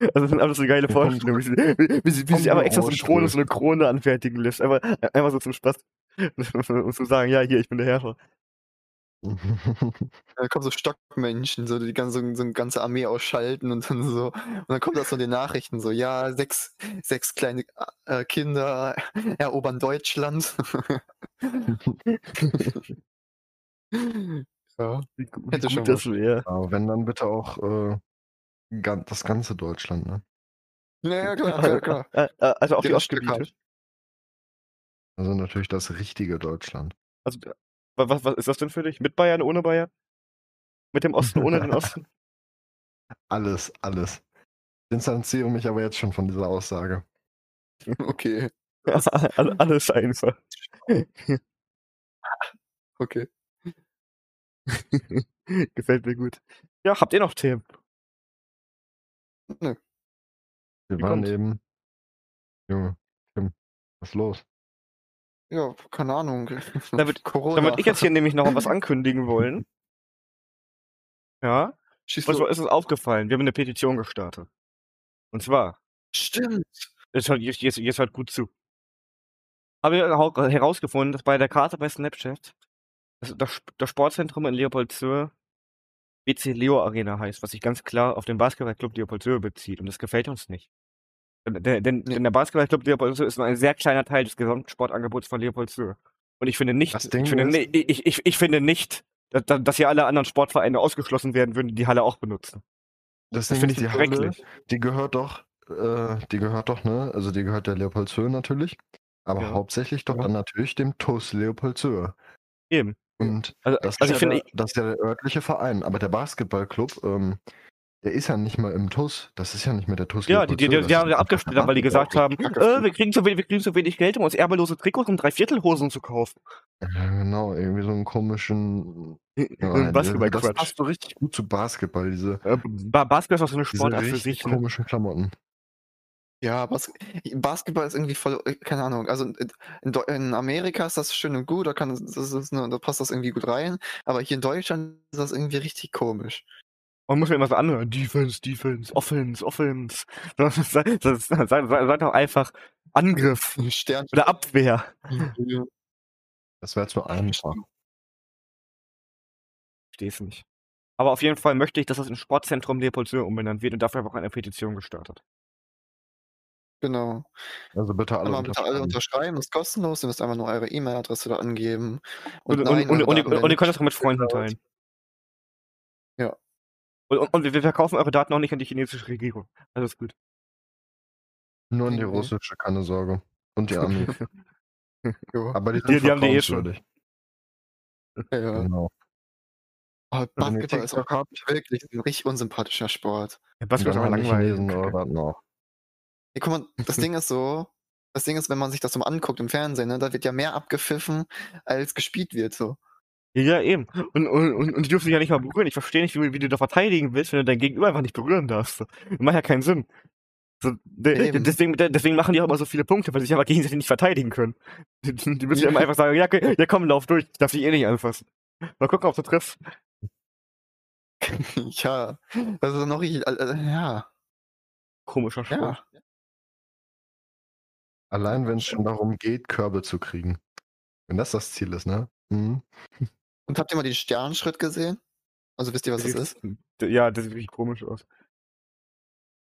Also das sind alles so geile Vorstellungen, wie sie, wie, wie sie, wie sie aber extra so einen Thron und so eine Krone anfertigen lässt. Einfach, einfach so zum Spaß. Und zu sagen, ja, hier, ich bin der Herrscher. Da kommen so Stockmenschen, so die ganze, so eine ganze Armee ausschalten und dann so. Und dann kommt das so in den Nachrichten so, ja, sechs, sechs kleine äh, Kinder erobern Deutschland. ja. Wie, wie Hätte gut schon das wäre. Aber wenn dann bitte auch äh, das ganze Deutschland, ne? Ja, ja, klar, klar, klar. Äh, äh, Also auch die Ostgebiete. Also natürlich das richtige Deutschland. Also, was, was ist das denn für dich? Mit Bayern, ohne Bayern? Mit dem Osten, ohne den Osten? Alles, alles. Distanziere mich aber jetzt schon von dieser Aussage. Okay, All- Alles einfach. okay. Gefällt mir gut. Ja, habt ihr noch Themen? Wir Wie waren kommt's? eben. Junge, Tim, was ist los? Ja, keine Ahnung. Da würd- Corona. Dann würde ich jetzt hier nämlich noch was ankündigen wollen. Ja, Schieß was ist uns aufgefallen? Wir haben eine Petition gestartet. Und zwar, Stimmt. jetzt hört, jetzt, jetzt, hört gut zu. Haben wir hau- herausgefunden, dass bei der Karte bei Snapchat das, das, das Sportzentrum in Leopoldshöhe BC Leo Arena heißt, was sich ganz klar auf den Basketballclub Leopoldshöhe bezieht. Und das gefällt uns nicht. Denn, denn, der Basketballclub Leopoldshöhe ist nur ein sehr kleiner Teil des Gesamtsportangebots von Leopoldshöhe. Und ich finde nicht, ich finde, ni- ich, ich, ich finde nicht, dass, dass hier alle anderen Sportvereine ausgeschlossen werden würden, die die Halle auch benutzen. Das, Das finde ich die Halle, schrecklich. die gehört doch, äh, die gehört doch, ne? Also die gehört der Leopoldshöhe natürlich. Aber Ja. hauptsächlich doch Ja. dann natürlich dem TUS Leopoldshöhe. Eben. Und Also, das, also ist ich ja der, das ist ja der örtliche Verein. Aber der Basketballclub, ähm, der ist ja nicht mal im TUS. Das ist ja nicht mehr der TUS ja, die, die, die, die das haben ja der weil die gesagt haben, äh, wir, kriegen zu wenig, wir kriegen zu wenig Geld, um uns erbelose Trikots und Dreiviertelhosen zu kaufen. Ja, genau, irgendwie so einen komischen. Ja, Ja, das Basketball-Quatsch. passt so richtig gut zu Basketball, diese, Äh, Ba- Basketball ist auch so eine Sportart für richtig sich. Ne? komischen Klamotten. Ja, Bas Basketball ist irgendwie voll, äh, keine Ahnung. Also in, in Amerika ist das schön und gut, da, kann, das ist eine, da passt das irgendwie gut rein. Aber hier in Deutschland ist das irgendwie richtig komisch. Man muss mir immer so anhören, Defense, Defense, Offense, Offense. Sei, sei, sei, sei doch einfach Angriff Stern. oder Abwehr. Das wäre zu einfach. Ich verstehe es nicht. Aber auf jeden Fall möchte ich, dass das in Sportzentrum Leopoldshöhe umbenannt wird und dafür habe ich auch eine Petition gestartet. Genau. Also bitte alle Einmal bitte alle unterschreiben. unterschreiben, ist kostenlos, ihr müsst einfach nur eure E-Mail-Adresse da angeben. Und, und, nein, und, und, und, ihr könnt das auch mit Freunden teilen. Ja. Und, und, und wir verkaufen eure Daten auch nicht an die chinesische Regierung. Alles gut. Nur an die russische, keine Sorge. Und die Armee. Ja, Aber die sind Die- die haben die eh schon. ja. Genau. Mit Basketball ist auch wirklich 'n richtig unsympathischer Sport. Ja, Basketball ist die langweilig. Noch. Ja, guck mal, das Ding ist so das Ding ist, wenn man sich das so mal anguckt im Fernsehen, ne, da wird ja mehr abgepfiffen, als gespielt wird so. Ja, eben. Und, und, und, und die dürfen sich ja nicht mal berühren. Ich verstehe nicht, wie, wie du da verteidigen willst, wenn du dein Gegenüber einfach nicht berühren darfst. Das macht ja keinen Sinn. So, de, deswegen, de, deswegen machen die auch immer so viele Punkte, weil sie sich aber gegenseitig nicht verteidigen können. Die, die müssen ja immer einfach sagen, ja, ja komm, lauf durch, ich darf dich eh nicht anfassen. Mal gucken, ob du triffst. Ja, das ist noch richtig, äh, äh, ja, Komischer Sport. ja. Allein wenn es schon darum geht, Körbe zu kriegen. Wenn das das Ziel ist, ne? Mhm. Und habt ihr mal den Sternschritt gesehen? Also wisst ihr, was das ist? Ja, das sieht wirklich komisch aus.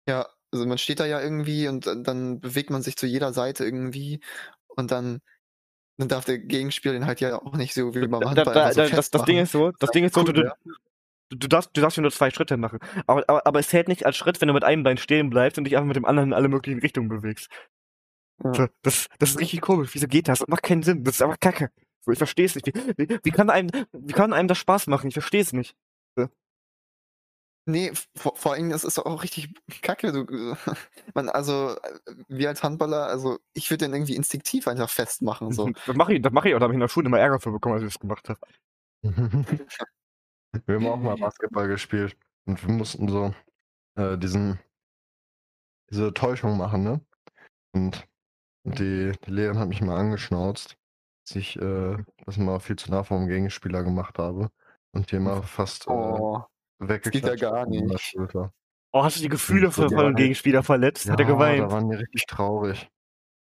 Ja, also man steht da ja irgendwie und dann bewegt man sich zu jeder Seite irgendwie und dann dann darf der Gegenspieler den halt ja auch nicht so wie beim Da, Handball da, einfach so da, das, das Ding ist so, das Das Ding ist so, cool, du, ja. du, du, darfst, du darfst ja nur zwei Schritte machen. Aber, aber, aber es zählt nicht als Schritt, wenn du mit einem Bein stehen bleibst und dich einfach mit dem anderen in alle möglichen Richtungen bewegst. Ja. So, das, das ist richtig komisch. Wieso geht das? Das macht keinen Sinn. Das ist einfach Kacke. So, ich verstehe es nicht. Wie, wie, wie, kann einem, wie kann einem das Spaß machen? Ich verstehe es nicht. Nee, vor, vor allem, das ist doch auch richtig kacke. Du, man, also, äh, wir als Handballer, also ich würde den irgendwie instinktiv einfach festmachen. So. Das mache ich, das mache ich auch. Da habe ich in der Schule immer Ärger für bekommen, als ich das gemacht habe. wir haben auch mal Basketball gespielt und wir mussten so äh, diesen diese Täuschung machen, ne? Und die, die Lehrerin hat mich mal angeschnauzt, dass ich äh, das mal viel zu nah vom Gegenspieler gemacht habe und die immer fast äh, Oh, weggeklatscht gar hat an der nicht. Schulter. Oh, hast du die Gefühle von, dem Gegenspieler verletzt? Hat er Ja, geweint? Da waren die richtig traurig.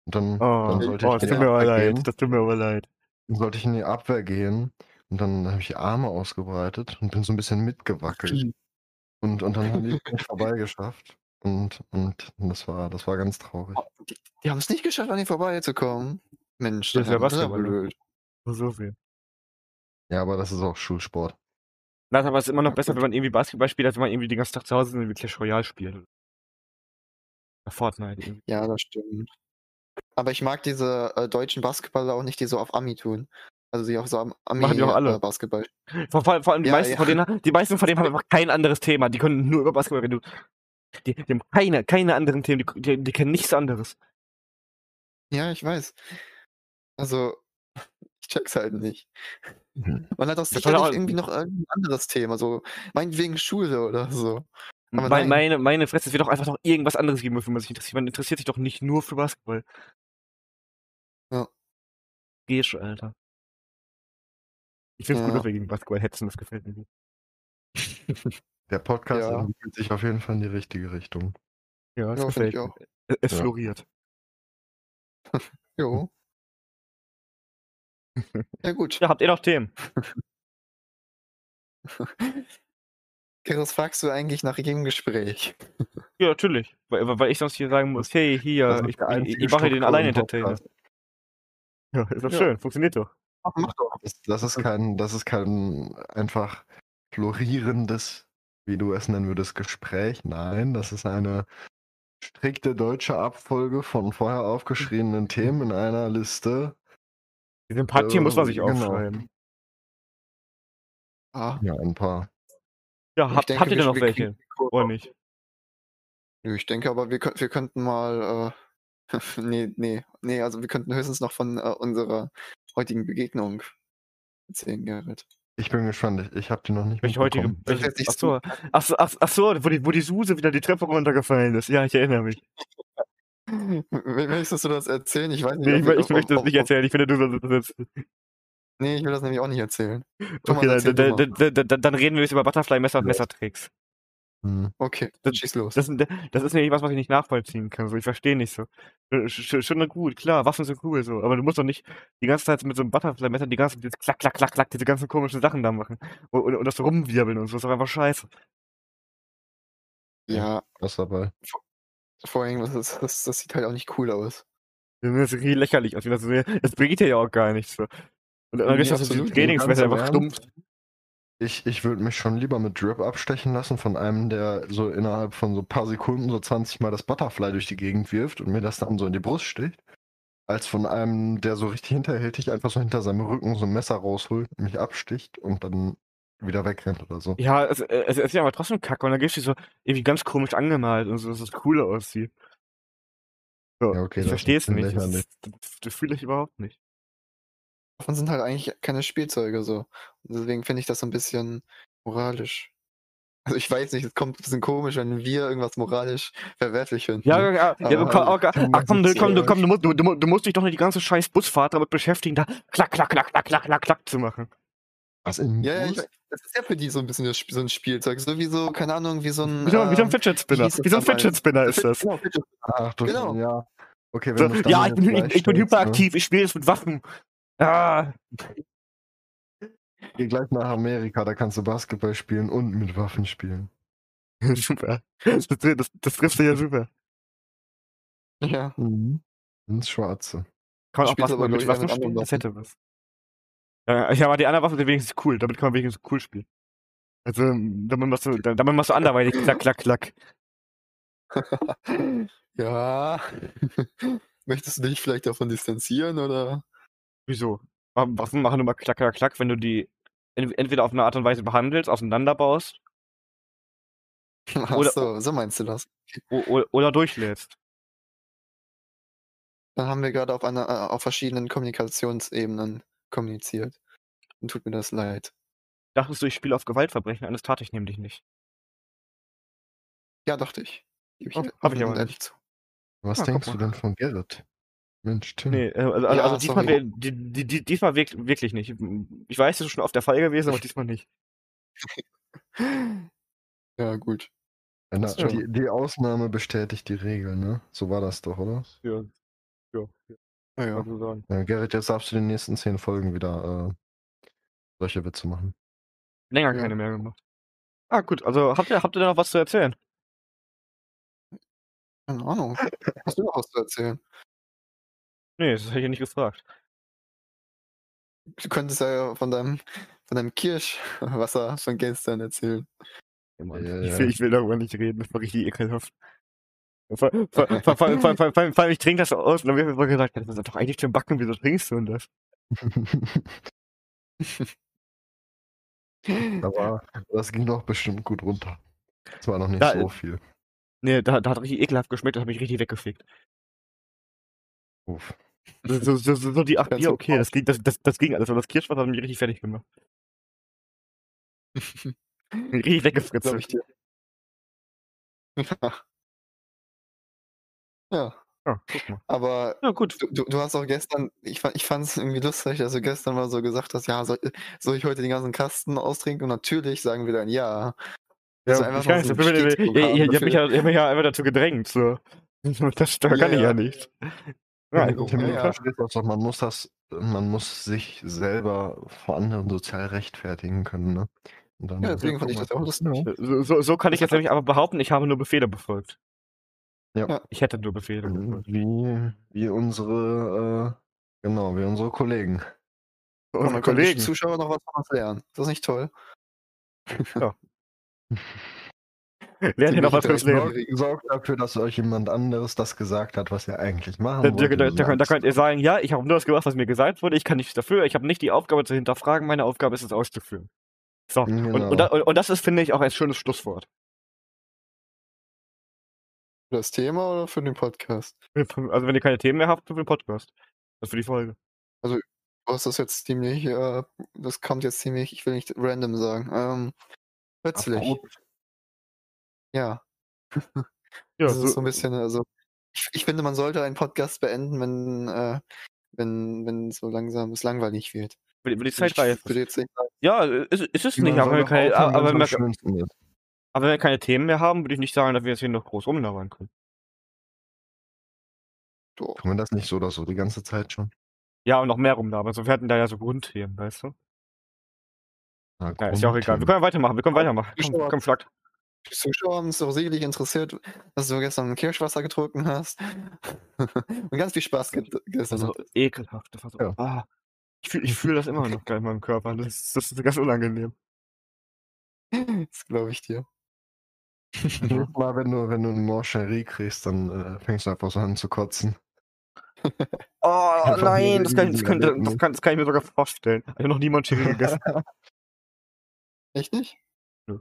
Und dann, Oh, dann sollte oh ich das in tut die mir aber Abwehr leid. gehen. Das tut mir aber leid. Dann sollte ich in die Abwehr gehen und dann habe ich die Arme ausgebreitet und bin so ein bisschen mitgewackelt. Und, und dann haben die es nicht vorbeigeschafft. Und, und das war, das war ganz traurig. Die, die haben es nicht geschafft, an ihn vorbeizukommen. Mensch, Das ist ja Basketball, ne? blöd. So viel. Ja, aber das ist auch Schulsport. Das aber ist immer noch besser, wenn man irgendwie Basketball spielt, als wenn man irgendwie den ganzen Tag zu Hause ist und irgendwie Clash Royale spielt. Oder Fortnite. Irgendwie. Ja, das stimmt. Aber ich mag diese äh, deutschen Basketballer auch nicht, die so auf Ami tun. Also die auch so am Ami Machen die auch alle. Äh, Basketball. Vor, vor, vor allem die Ja, meisten ja. von denen, die meisten von denen haben einfach kein anderes Thema. Die können nur über Basketball reden. Die, die haben keine, keine anderen Themen. Die, die, die kennen nichts anderes. Ja, ich weiß. Also, ich check's halt nicht. Mhm. Man hat auch war sicherlich auch- irgendwie noch irgendein anderes Thema, so meinetwegen Schule oder so. Aber Mein, nein. meine, meine Fresse, es wird doch einfach noch irgendwas anderes geben, wofür man sich interessiert. Man interessiert sich doch nicht nur für Basketball. Ja. Gehst, Alter. Ich finde es gut, Ja. dass wir gegen Basketball hetzen, das gefällt mir gut. Der Podcast Ja. entwickelt sich auf jeden Fall in die richtige Richtung. Ja, das Ja, gefällt mir. auch. Es, es Ja. floriert. Jo. Ja gut. Ja, habt ihr noch Themen? Chris, fragst du eigentlich nach jedem Gespräch? Ja, natürlich. Weil, weil ich sonst hier sagen muss, hey, hier, ich, ich, ich mache den Struktur allein im Entertainer. Ja, ist doch Ja. schön, funktioniert doch. Ach, mach doch. Das, das ist kein, das ist kein einfach florierendes, wie du es nennen würdest, Gespräch. Nein, das ist eine strikte deutsche Abfolge von vorher aufgeschriebenen Themen in einer Liste. Diese paar Themen muss man sich Genau. aufschreiben. Ah, Ja, ein paar. Ja, habt, denke, habt ihr denn noch welche? die. Oder nicht? Nö, Ich denke aber, wir, wir könnten mal. Äh, nee, nee, nee, also wir könnten höchstens noch von äh, unserer heutigen Begegnung erzählen, Gerrit. Ich bin gespannt. Ich, ich habe die noch nicht Welche heutige. jetzt nicht ach, so, ach, so, ach, ach so, wo die, wo die Suse wieder die Treppe runtergefallen ist. Ja, ich erinnere mich. Möchtest du das erzählen? Ich weiß nicht. Nee, ich, ich ob- möchte ob- nicht erzählen. Ich finde, du sollst das jetzt. Nee, ich will das nämlich auch nicht erzählen. Thomas, Okay, erzähl dann, dann, dann, dann, dann reden wir jetzt über Butterfly-Messer und. Messertricks. Hm. Okay, Das- schieß los. Das, das ist nämlich was, was ich nicht nachvollziehen kann. So, ich verstehe nicht so. Sch- sch- Schon gut, klar, Waffen sind cool so, aber du musst doch nicht die ganze Zeit mit so einem Butterfly-Messer die ganze dieses klack, klack, klack, klack, diese ganzen komischen Sachen da machen. Und, und, und das rumwirbeln und so, das ist doch einfach scheiße. Ja, Was dabei? Vor allem, das, das, das sieht halt auch nicht cool aus. Das sieht lächerlich aus. Das, das bringt dir ja auch gar nichts. Und dann Nee, ist das. Trainingsmesser einfach stumpf. Ich, ich würde mich schon lieber mit Drip abstechen lassen von einem, der so innerhalb von so ein paar Sekunden so 20 Mal das Butterfly durch die Gegend wirft und mir das dann so in die Brust sticht, als von einem, der so richtig hinterhältig einfach so hinter seinem Rücken so ein Messer rausholt, mich absticht und dann wieder wegrennt oder so. Ja, es, äh, es ist ja aber trotzdem kacke und dann gibt's die so irgendwie ganz komisch angemalt und so, dass es cooler aussieht. So, Ja, okay, ich das verstehe es nicht. Das, das, das fühle ich überhaupt nicht. Davon sind halt eigentlich keine Spielzeuge so. Und deswegen finde ich das so ein bisschen moralisch. Also ich weiß nicht, es kommt ein bisschen komisch, wenn wir irgendwas moralisch verwerflich finden. Ja, ja, ja, ja Aber- komm, aber, ach, komm, du, komm, du, komm, du, Ja. musst, du, du, du musst dich doch nicht die ganze scheiß Busfahrt damit beschäftigen, da klack, klack, klack, klack, klack, klack, klack zu machen. Was im Ja, ja, ich, das ist ja für die so ein bisschen das so ein Spielzeug. So wie so, keine Ahnung, wie so ein. Wie so, wie so ein ähm, Fidget Spinner. Wie so ein? Fidget Spinner ist das. Genau, Fidget Ach du Genau. ja. Okay, So, ja, ich bin, ich, ich bin ne? hyperaktiv, ich spiele jetzt mit Waffen. Ah, Geh gleich nach Amerika, da kannst du Basketball spielen und mit Waffen spielen. super. Das, das, das trifft dich ja super. Ja. Mhm. Ins Schwarze. Kann man auch Basketball mit Waffen spielen? Das hätte was. Ja, ja, aber die andere Waffe sind wenigstens cool. Damit kann man wenigstens cool spielen. Also, damit machst du, damit machst du anderweitig klack, klack, klack. ja. Möchtest du dich vielleicht davon distanzieren oder? Wieso? Waffen Waffen machen immer klack, klack, klack, wenn du die ent- entweder auf eine Art und Weise behandelst, auseinanderbaust Ach Oder- so, so meinst du das. o- o- oder durchlädst. Dann haben wir gerade auf einer, äh, auf verschiedenen Kommunikationsebenen kommuniziert. Dann tut mir das leid. Dachtest du, ich spiele auf Gewaltverbrechen? Eines tat ich nämlich nicht. Ja, dachte ich. Gebe ich Oh, hab ich aber und ehrlich zu. Was Ah, denkst du denn von Gerrit? Mensch, Tim. Nee, äh, also, Hm. Ja, also diesmal, wär- die, die, die, diesmal wirk wirklich nicht. Ich weiß, das ist schon auf der Fall gewesen, aber diesmal nicht. Ja, gut. Na, die, die Ausnahme bestätigt die Regel, ne? So war das doch, oder? Ja, ja, ja, Ja, ja. so. Ja, Gerrit, jetzt darfst du in den nächsten zehn Folgen wieder äh, solche Witze machen. Länger Ja. keine mehr gemacht. Ah, gut, also habt ihr, habt ihr denn noch was zu erzählen? Keine Ahnung. Hast du noch was zu erzählen? Nee, das hätte ich ja nicht gefragt. Du könntest ja von deinem, von deinem Kirschwasser von gestern erzählen. Ja, Ja, ich, ja. will, ich will darüber nicht reden, das war richtig ekelhaft. Vor, allem, ich trinke das aus und dann wird mir gesagt, das ist doch eigentlich zum Backen, wieso trinkst du denn das? Aber das ging doch bestimmt gut runter. Es war noch nicht Ja, so viel. Nee, da, da hat richtig ekelhaft geschmeckt, das hat mich richtig weggefickt. Uff. So, so, so, so die acht Ganz Bier, so okay, das ging, das, das, das ging alles, aber das Kirschwasser hat mich richtig fertig gemacht. Richtig weggefritzt. Ich dir. Ja. Ja, Ja, guck mal. aber Ja, gut. du, du, du hast auch gestern, ich, fand- ich fand es irgendwie lustig, dass du gestern mal so gesagt hast, ja, soll, soll ich heute den ganzen Kasten austrinken? Und natürlich sagen wir dann ja. Also einfach ich mal so nicht, einen ich, ich, ich, haben ich, ich hab mich dafür. ja, ich hab mich ja einfach dazu gedrängt, so. Das, da kann Ja, ich ja ja. Ja, Ja, Ja, ja. das doch, man muss das, man muss sich selber vor anderen sozial rechtfertigen können, ne? Und dann, Ja, deswegen fand ich das auch lustig. Ja. so, so, so kann ich jetzt nämlich aber behaupten, ich habe nur Befehle befolgt. Ja. Ja. Ich hätte nur Befehle befolgt. Wie, wie unsere, äh, genau, wie unsere Kollegen. Und Unsere können die Kollegen. Zuschauer noch was von uns lernen. Ist das nicht toll? Lernen hier noch was fürs Leben. Sorgt, dafür, dass euch jemand anderes das gesagt hat, was ihr eigentlich machen Da, da, wollt. da, da, könnt- da könnt ihr sagen, ja, ich habe nur das gemacht, was mir gesagt wurde, ich kann nichts dafür, ich habe nicht die Aufgabe zu hinterfragen, meine Aufgabe ist es auszuführen. So, Genau. und, und, und das ist, finde ich, auch ein schönes Schlusswort. Für das Thema oder für den Podcast? Also wenn ihr keine Themen mehr habt, für den Podcast. Das für die Folge. Du hast das jetzt ziemlich, äh, das kommt jetzt ziemlich, ich will nicht random sagen, ähm, plötzlich. Abrupt. Ja, Ja, das ist so so, ein bisschen, also, ich, ich finde, man sollte einen Podcast beenden, wenn, äh, wenn, wenn so langsam es langweilig wird. wenn wenn die Zeit reif würde ist. jetzt nicht sagen, Ja, ist, ist es nicht, aber keine, aufhören, aber, aber wenn wir keine Themen mehr haben, würde ich nicht sagen, dass wir jetzt hier noch groß rumlabern können. doch. Tun wir das nicht so oder so die ganze Zeit schon? Ja, und noch mehr rumlabern. So, wir hatten da ja so Grundthemen, weißt du? Na, Ja, ist ja auch egal. Wir Grundthemen. können weitermachen, wir können weitermachen. Komm, Zuschauer- komm, schlag. Die Zuschauer haben es doch sicherlich interessiert, dass du gestern Kirschwasser getrunken hast. Und ganz viel Spaß ge gestern Also hattest. ekelhaft. Das war so, Ja. ah, ich fühle ich fühl das immer noch in meinem Körper. Das, ist- das ist ganz unangenehm. Das glaube ich dir. Jedes Mal, wenn du, wenn du eine Mancherie kriegst, dann äh, fängst du einfach so an zu kotzen. Oh Einfach nein, das kann, das, kann, das, Erlebnis. kann, das kann ich mir sogar vorstellen. Ich habe noch niemand Chili gegessen. Echt nicht? Wir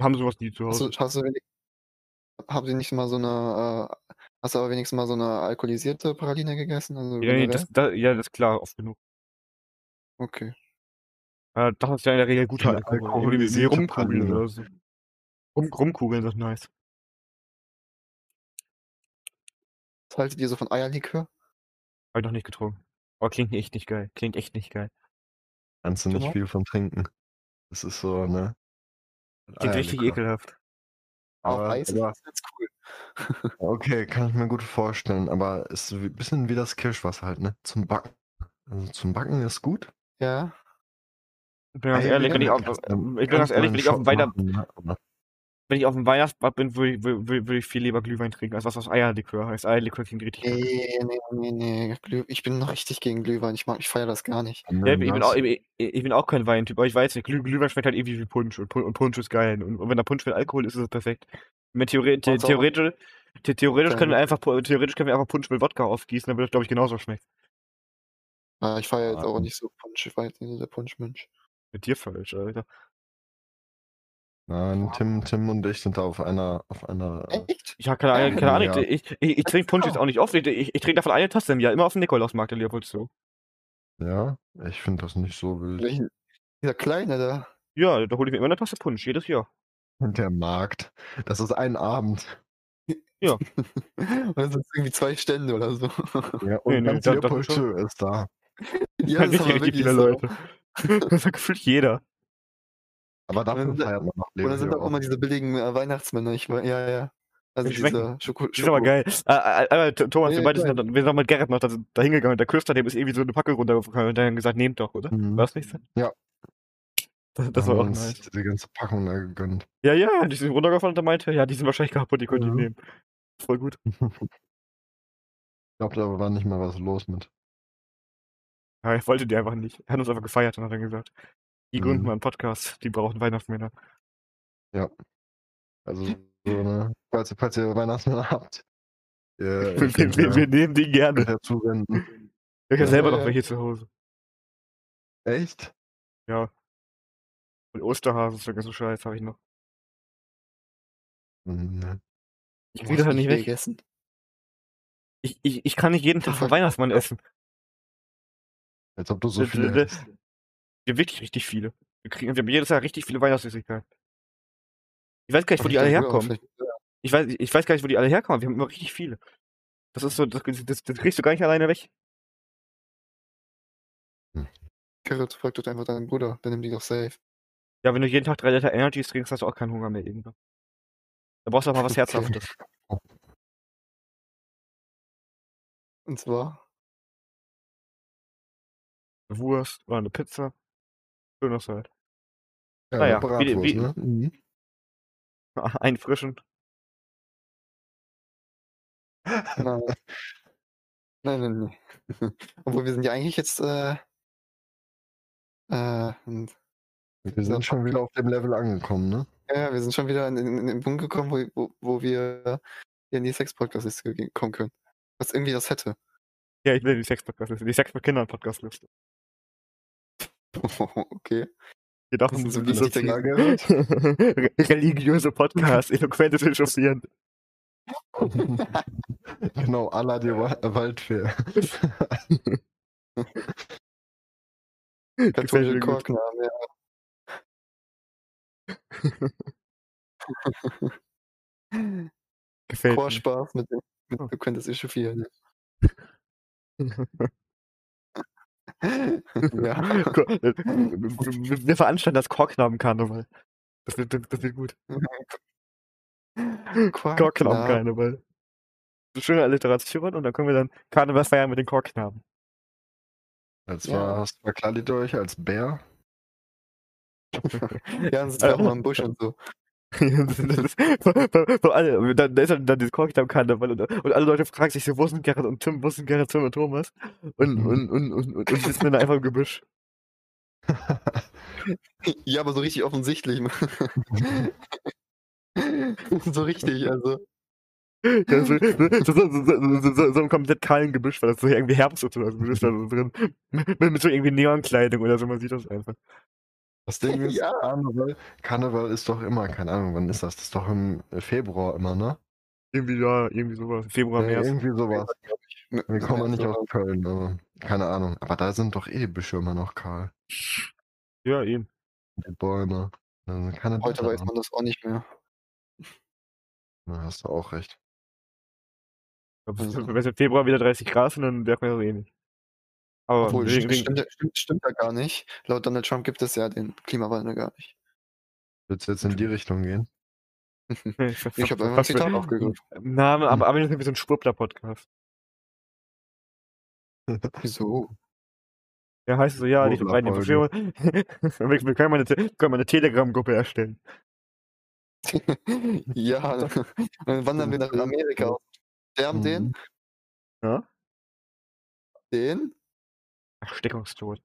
haben sowas nie zu Hast Hause. du, hast du wenig, haben Sie nicht mal so eine, äh, hast du aber wenigstens mal so eine alkoholisierte Praline gegessen? Also Ja, nee, das, da, ja, das ist klar, oft genug. Okay. Äh, das ist ja in der Regel guter Eine Alkohol. Irgendwie wie alkoholisierte Rumkugeln Praline. oder so. Rum, Rumkugeln sind nice. Was haltet ihr so von Eierlikör? Hab ich noch nicht getrunken. Aber klingt echt nicht geil. Klingt echt nicht geil. Kannst du nicht Genau. viel von trinken. Das ist so, ne? Klingt richtig ekelhaft. Auf Aber, Eis aber ist ganz cool. okay, kann ich mir gut vorstellen. Aber ist ein bisschen wie das Kirschwasser halt, ne? Zum Backen. Also zum Backen ist gut. Ja. Ich bin ganz ehrlich, wenn ich auf, ich bin ganz ehrlich, wenn ich auf dem Weihnacht, machen, ne? Wenn ich auf dem Weihnachtsbad bin, würde ich, würde, würde ich viel lieber Glühwein trinken, als was aus Eierlikör heißt. Eierlikör klingt richtig. Nee, nee, nee, nee. Glüh ich bin noch richtig gegen Glühwein. Ich mag, ich feiere das gar nicht. Ja, ich, bin auch, ich, ich bin auch kein Weintyp, aber ich weiß nicht, Glüh, Glühwein schmeckt halt irgendwie wie Punsch und, Pun- und Punsch ist geil. Und, und wenn der Punsch mit Alkohol ist, ist es perfekt. Wenn Theore the theoretisch, the theoretisch, können wir einfach, theoretisch können wir einfach Punsch mit Wodka aufgießen, dann würde das, glaube ich, genauso schmecken. Ah, ich feiere jetzt Ah. auch nicht so Punsch. Ich war jetzt nicht so der Punschmensch. Mit dir falsch, Alter. Nein, Tim, Tim und ich sind da auf einer, auf einer. Echt? Ich habe keine, Ahnung- keine Ahnung, Ja. ich, ich, ich trinke Punsch jetzt auch nicht oft, ich, ich, ich trinke davon eine Tasse im Jahr, immer auf dem Nikolausmarkt in Leopoldstow. Ja, ich finde das nicht so wild. Welchen? Dieser Kleine da. Ja, da hole ich mir immer eine Tasse Punsch, jedes Jahr. Der Markt. Das ist ein Abend. Ja. Und dann sind irgendwie zwei Stände oder so. Ja, und Nee, nee, ganz Leopoldtür ist da. ja, das ist richtig, viele so. Leute. Das sagt gefühlt jeder. Aber dafür feiert man noch Und dann sind auch immer diese billigen äh, Weihnachtsmänner. Ich, ja, ja. Also Die schmecken. diese Schoko. Das ist aber geil. Äh, äh, äh, Thomas, Ja, wir ja, beide sind, wir sind auch mit Gerrit noch da, da hingegangen. Der Küster, dem ist irgendwie so eine Packung runtergefallen und dann gesagt, nehmt doch, oder? Mhm. War das nicht so? Ja. Das, das war auch nice. Die ganze Packung da gegönnt. Ja, ja, die sind runtergefallen und er meinte, ja, die sind wahrscheinlich kaputt, die könnt ihr Mhm. nehmen. Voll gut. Ich glaube, da war nicht mal was los mit. Ja, ich wollte die einfach nicht. Er hat uns einfach gefeiert und hat dann gesagt, die Mhm. gründen mal einen Podcast, die brauchen Weihnachtsmänner. Also, so, ne? Falls, ihr- falls ihr Weihnachtsmänner habt. Ihr, Wir, wir, wir, wir nehmen die gerne. zuwenden. Ich habe Ja, selber ja, noch ja. welche zu Hause. Echt? Ja. Und Osterhasen, so ganz so Scheiß habe ich noch. Mhm. Ich Du krieg das halt nicht weg. gegessen. Ich, ich, ich kann nicht jeden Tag vom Weihnachtsmann essen. Als ob du so d- hättest. Wir haben wirklich richtig viele. Wir, kriegen, wir haben jedes Jahr richtig viele Weihnachtssüßigkeiten. Ich weiß gar nicht, wo die alle herkommen. Ich weiß, ich weiß gar nicht, wo die alle herkommen. Wir haben immer richtig viele. Das ist so, das, das, das kriegst du gar nicht alleine weg. Gerrit, frag doch einfach deinen Bruder, der nimmt die doch safe. Ja, wenn du jeden Tag drei Liter Energy trinkst, hast du auch keinen Hunger mehr irgendwann. Da brauchst du auch mal was Okay. Herzhaftes. Und zwar, Eine Wurst oder eine Pizza. Schönes halt. Ja, Naja, eine wie- Bratwurst, wie- ne? Mhm. Einfrischen. nein. nein, nein, nein. Obwohl wir sind ja eigentlich jetzt, äh, äh, Wir sind schon wieder auf dem Level angekommen, ne? ja, wir sind schon wieder in, in, in den Punkt gekommen, wo, wo, wo wir in die Sex-Podcast-Liste kommen können. Was irgendwie das hätte. Ja, ich will die Sex-Podcast-Liste. Die Sex mit Kindern Podcast-Liste. okay. Wir dachten, das ist diese religiöse Podcast, eloquente Philosophieren. genau, Allah der Waldfee. Katholische Korknamen, ja. Gefällt Chorspaß mit dem, mit, oh. du könntest echauffieren. ja. Äh, Wir wir veranstalten das Korknamen-Karneval. Das wird, das wird gut. So schöne Alliteration und dann können wir dann Karneval feiern mit den Korknamen. Als Ja. war, was verkleidet ihr euch als Bär? Ja, dann wir auch mal im Busch und so da ist halt dann dieses Korkit am Karneval und, und alle Leute fragen sich so, wo sind Gerrit und Tim, wo sind Gerrit, Tim und Thomas? Und, und, und, und, und, und sitzen dann einfach im Gebüsch. ja, aber so richtig offensichtlich. so richtig, also. Ja, so, so, so, so, ein komplett kahlen Gebüsch, weil das so irgendwie Herbst oder so ist da so drin. Mit, mit so irgendwie Neonkleidung oder so, man sieht das einfach. Das Ding ist, Ja. Karneval, Karneval ist doch immer, keine Ahnung, wann ist das? Das ist doch im Februar immer, ne? Irgendwie, ja, irgendwie sowas. Februar, Ja, März. irgendwie sowas. ich. Ne, Wir kommen ja nicht so- aus Köln, aber keine Ahnung. Aber da sind doch eh die Büsche immer noch kahl. Ja, eben. Die Bäume. Keine Heute weiß man das auch nicht mehr. Da hast du auch recht. Also- Wenn es im Februar wieder 30 Grad sind, dann merkt man das eh nicht. Aber Obwohl, wegen, stimmt, wegen, stimmt, ja- stimmt, ja gar nicht. Laut Donald Trump gibt es ja den Klimawandel gar nicht. Willst du jetzt in die Richtung gehen? Ich habe einfach ein Zitat aufgegriffen. Na, aber, aber wir sind wie so ein Schwurbler-Podcast. Wieso? Ja, heißt es so, ja, die Schwurbler-Folge. Verschwörung. wir, wir können mal eine, eine Telegram-Gruppe erstellen. ja, dann wandern wir nach Amerika. Sterben den? Mhm. Ja? Den? Erstickungstod.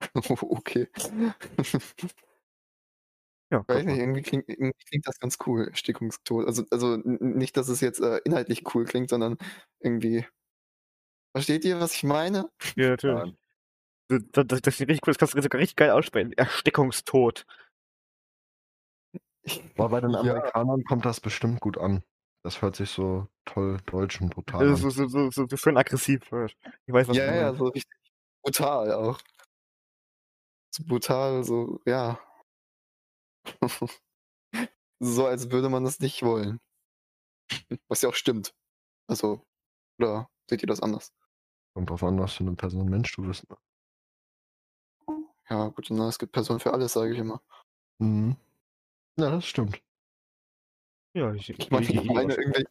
okay. Ja, Weiß nicht, irgendwie klingt, irgendwie klingt das ganz cool, Erstickungstod. Also, also nicht, dass es jetzt äh, inhaltlich cool klingt, sondern irgendwie. Versteht ihr, was ich meine? ja, natürlich. Das, das, das ist richtig cool, das kannst du sogar richtig geil aussprechen. Erstickungstod. Aber bei den Ja. Amerikanern kommt das bestimmt gut an. Das hört sich so toll deutsch und brutal Das an. so, so, so, so, schön aggressiv. hört. Ich weiß, was Ja, du ja, so richtig brutal auch. So brutal, so, ja. so, als würde man das nicht wollen. Was ja auch stimmt. Also, oder seht ihr das anders? Kommt drauf an, was für eine Person Mensch du bist. ne? Ja, gut, na, es gibt Personen für alles, sage ich immer. Mhm. Ja, das stimmt. Ja, ich, Ich meine, ich meine irgendwelche,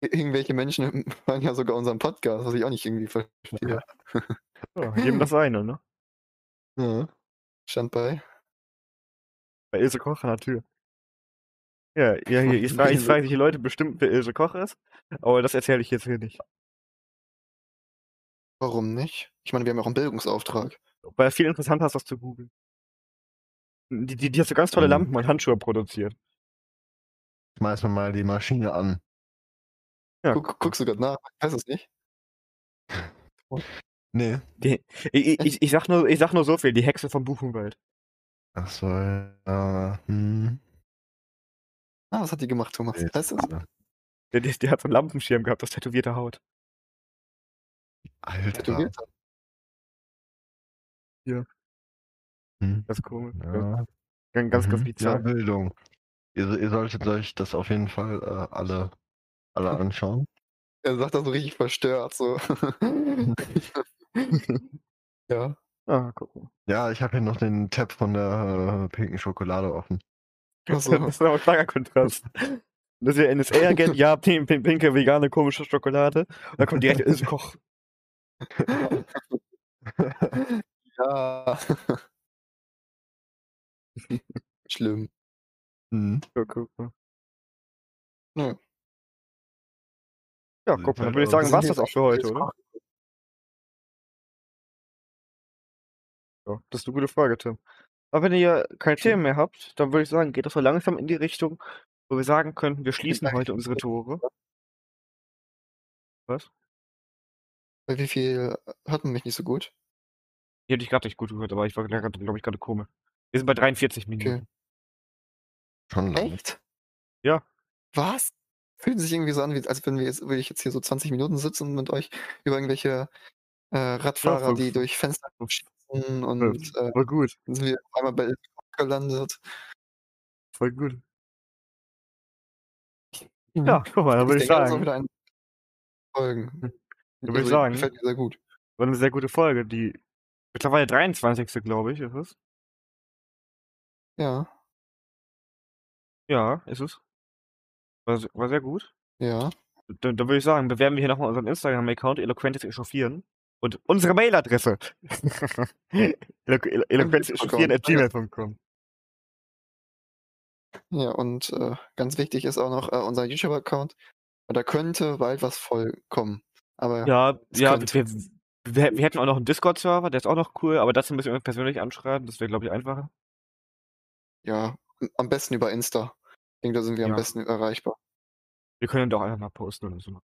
irgendwelche Menschen hören ja sogar unseren Podcast, was ich auch nicht irgendwie verstehe. ja, jedem das eine, ne? Ja. Stand bei. Bei Ilse Koch an der Tür. Ja, ja, hier, fragen, jetzt fragen sich die Leute bestimmt, wer Ilse Koch ist, aber das erzähle ich jetzt hier nicht. Warum nicht? Ich meine, wir haben ja auch einen Bildungsauftrag. Weil es viel interessanter ist, das zu googeln. Die, die, die hat so ganz tolle Mhm. Lampen und Handschuhe produziert. Schmeiß mir mal die Maschine an. Ja, Guck, guckst du gerade nach? Ich weiß es nicht. Nee. Die, ich, ich, ich, sag nur, ich sag nur so viel, die Hexe vom Buchenwald. Ach so, ja. Hm. Ah, was hat die gemacht, Thomas? Nee, Weißt du es? Der, der, der hat so einen Lampenschirm gehabt, das tätowierte Haut. Alter. Tätowiert? Hm. Das ist komisch. Ja. Ganz, ganz, ganz Mhm. bizarr. Ja, Bildung. Ihr, ihr solltet euch das auf jeden Fall äh, alle, alle anschauen. Er sagt das so richtig verstört, so. ja. Ah, guck mal. Ja, ich habe hier noch den Tab von der äh, pinken Schokolade offen. So. Das ist aber ein starker Kontrast. Das ist ja NSA-Agent, ja, pin, pin, pinke, vegane, komische Schokolade. Und dann kommt direkt Ilse Koch. ja. Schlimm. Hm. Ja, guck mal. Ja. Ja, guck mal, dann würde ich sagen, war's jetzt das auch für heute, oder? Ja, das ist eine gute Frage, Tim. Aber wenn ihr keine Themen mehr habt, dann würde ich sagen, geht das so langsam in die Richtung, wo wir sagen könnten, wir schließen heute unsere Tore. Was? Bei wie viel hört man mich nicht so gut? Ich hätte dich gerade nicht gut gehört, aber ich war, glaube ich, gerade komisch. Wir sind bei 43 Minuten. Schon lange. Echt? Ja. Was? Fühlt sich irgendwie so an, wie, als wenn wir jetzt, würde ich jetzt hier so 20 Minuten sitzen und mit euch über irgendwelche äh, Radfahrer, voll- die durch Fenster schießen und äh, Voll gut, dann sind wir auf einmal bei gelandet. voll gut. Ja, guck mal, dann würde ich sagen, wieder ein Folgen. Dann würde ich Also, sagen- Gefällt mir sehr gut. war eine sehr gute Folge. Die mittlerweile 23. glaube ich, ist es. Ja, Ja, ist es. War, se- war sehr gut. ja. Dann, dann würde ich sagen, bewerben wir hier nochmal unseren Instagram-Account, eloquentes Echauffieren. Und unsere Mailadresse. eloquentesechauffieren at gmail.com. Ja, und äh, ganz wichtig ist auch noch äh, unser YouTube-Account. Da könnte bald was voll kommen. Aber Ja, Es ja, könnte. wir, wir, wir hätten auch noch einen Discord-Server, der ist auch noch cool, aber dazu müssen wir uns persönlich anschreiben, das wäre, glaube ich, einfacher. ja, am besten über Insta. Ich denke, da sind wir Ja. am besten erreichbar. Wir können doch einfach mal posten oder so.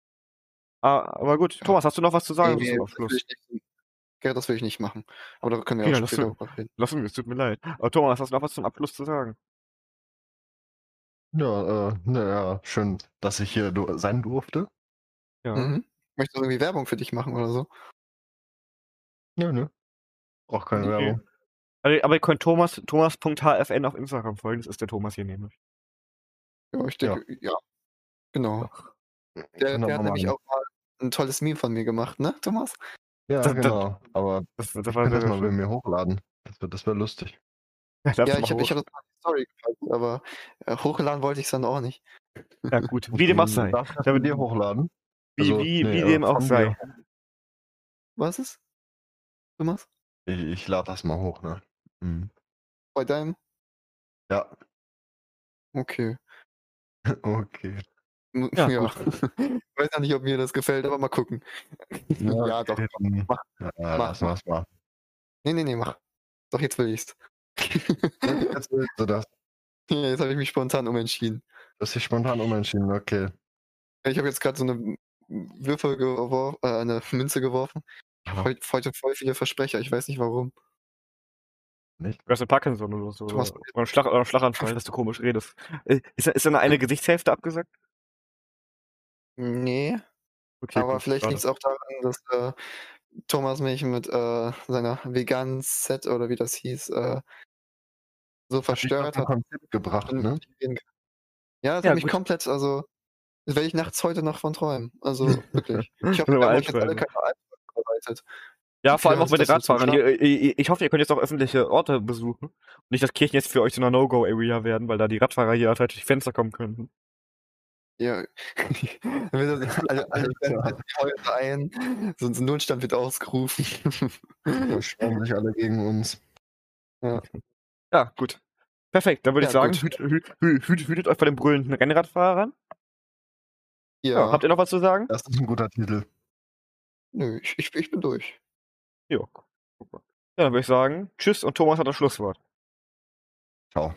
Ah, aber gut, Ja. Thomas, hast du noch was zu sagen Nee, zum nee, Abschluss? natürlich nicht. Gerrit, das will ich nicht machen. Aber da können wir Ja, auch später drüber reden. Lass uns, es tut mir leid. Aber Thomas, hast du noch was zum Abschluss zu sagen? Ja, äh, naja, schön, dass ich hier sein durfte. Ja. Mhm. Möchtest du irgendwie Werbung für dich machen oder so? Nö, nö. Braucht keine Okay. Werbung. Also, aber ihr könnt Thomas, Thomas.hfn auf Instagram folgen, das ist der Thomas hier nämlich. Ja, ich denke, ja. Genau. Der, Kann doch der hat nämlich auch mal ein tolles Meme von mir gemacht, ne, Thomas? Ja, Das- das- genau. Aber Das, das ich war kann das mal bei mir hochladen. Das wäre das wär lustig. Ja, Ja, ich habe ich hab das mal in die Story gepackt, aber äh, hochgeladen wollte ich es dann auch nicht. ja gut, wie dem auch sei. Darf ich das mit dir hochladen? Wie, Also, wie, nee, wie äh, dem auch sei. Was ist? Thomas? Ich, ich lade das mal hoch, ne? Mhm. Bei deinem? Ja, Okay. okay. Ja, Ja. Ich weiß ja nicht, ob mir das gefällt, aber mal gucken. Ja, doch. okay, dann- Mach. Ja, Mach, lass mach. mal. Nee, nee, nee, mach. Doch, jetzt will ich's. Jetzt willst du das. Ja, jetzt habe ich mich spontan umentschieden. Das ist spontan umentschieden, okay. Ich habe jetzt gerade so eine Würfel geworfen, äh, eine Münze geworfen. Ich habe heute, heute voll viele Versprecher, ich weiß nicht warum. Du hast eine Parkinson oder so. Thomas- Oder, oder, einen Schlag, oder Schlaganfall, dass du komisch redest. Äh, Ist, da- ist dann eine Gesichtshälfte abgesagt? Nee, Okay, aber gut, vielleicht liegt es auch daran, dass äh, Thomas mich mit äh, seiner veganen Set oder wie das hieß, äh, so verstört hat. Konzept gebracht, ne? nicht. Ja, das Ja, hat mich gut. komplett, also, das werde ich nachts heute noch von träumen. Also wirklich. Ich hoffe, wir haben euch jetzt alle einschreiben. keine Albträume vorbereitet. Ja, vor allem Ja, auch mit den Radfahrern. Ich, ich hoffe, ihr könnt jetzt auch öffentliche Orte besuchen. Und nicht, dass Kirchen jetzt für euch zu einer No-Go-Area werden, weil da die Radfahrer hier halt durch die Fenster kommen könnten. Ja. Alle, alle Häuser ein, so ein Notstand wird ausgerufen. Da stellen sich alle gegen uns. Ja, gut. Perfekt, dann würde ich Ja, sagen, gut. hüt, hüt, hüt, hüt, hütet euch vor den brüllenden Rennradfahrern. Ja. ja, habt ihr noch was zu sagen? Das ist ein guter Titel. nö, ich, ich, ich bin durch. Ja. Ja, dann würde ich sagen, tschüss und Thomas hat das Schlusswort. Ciao.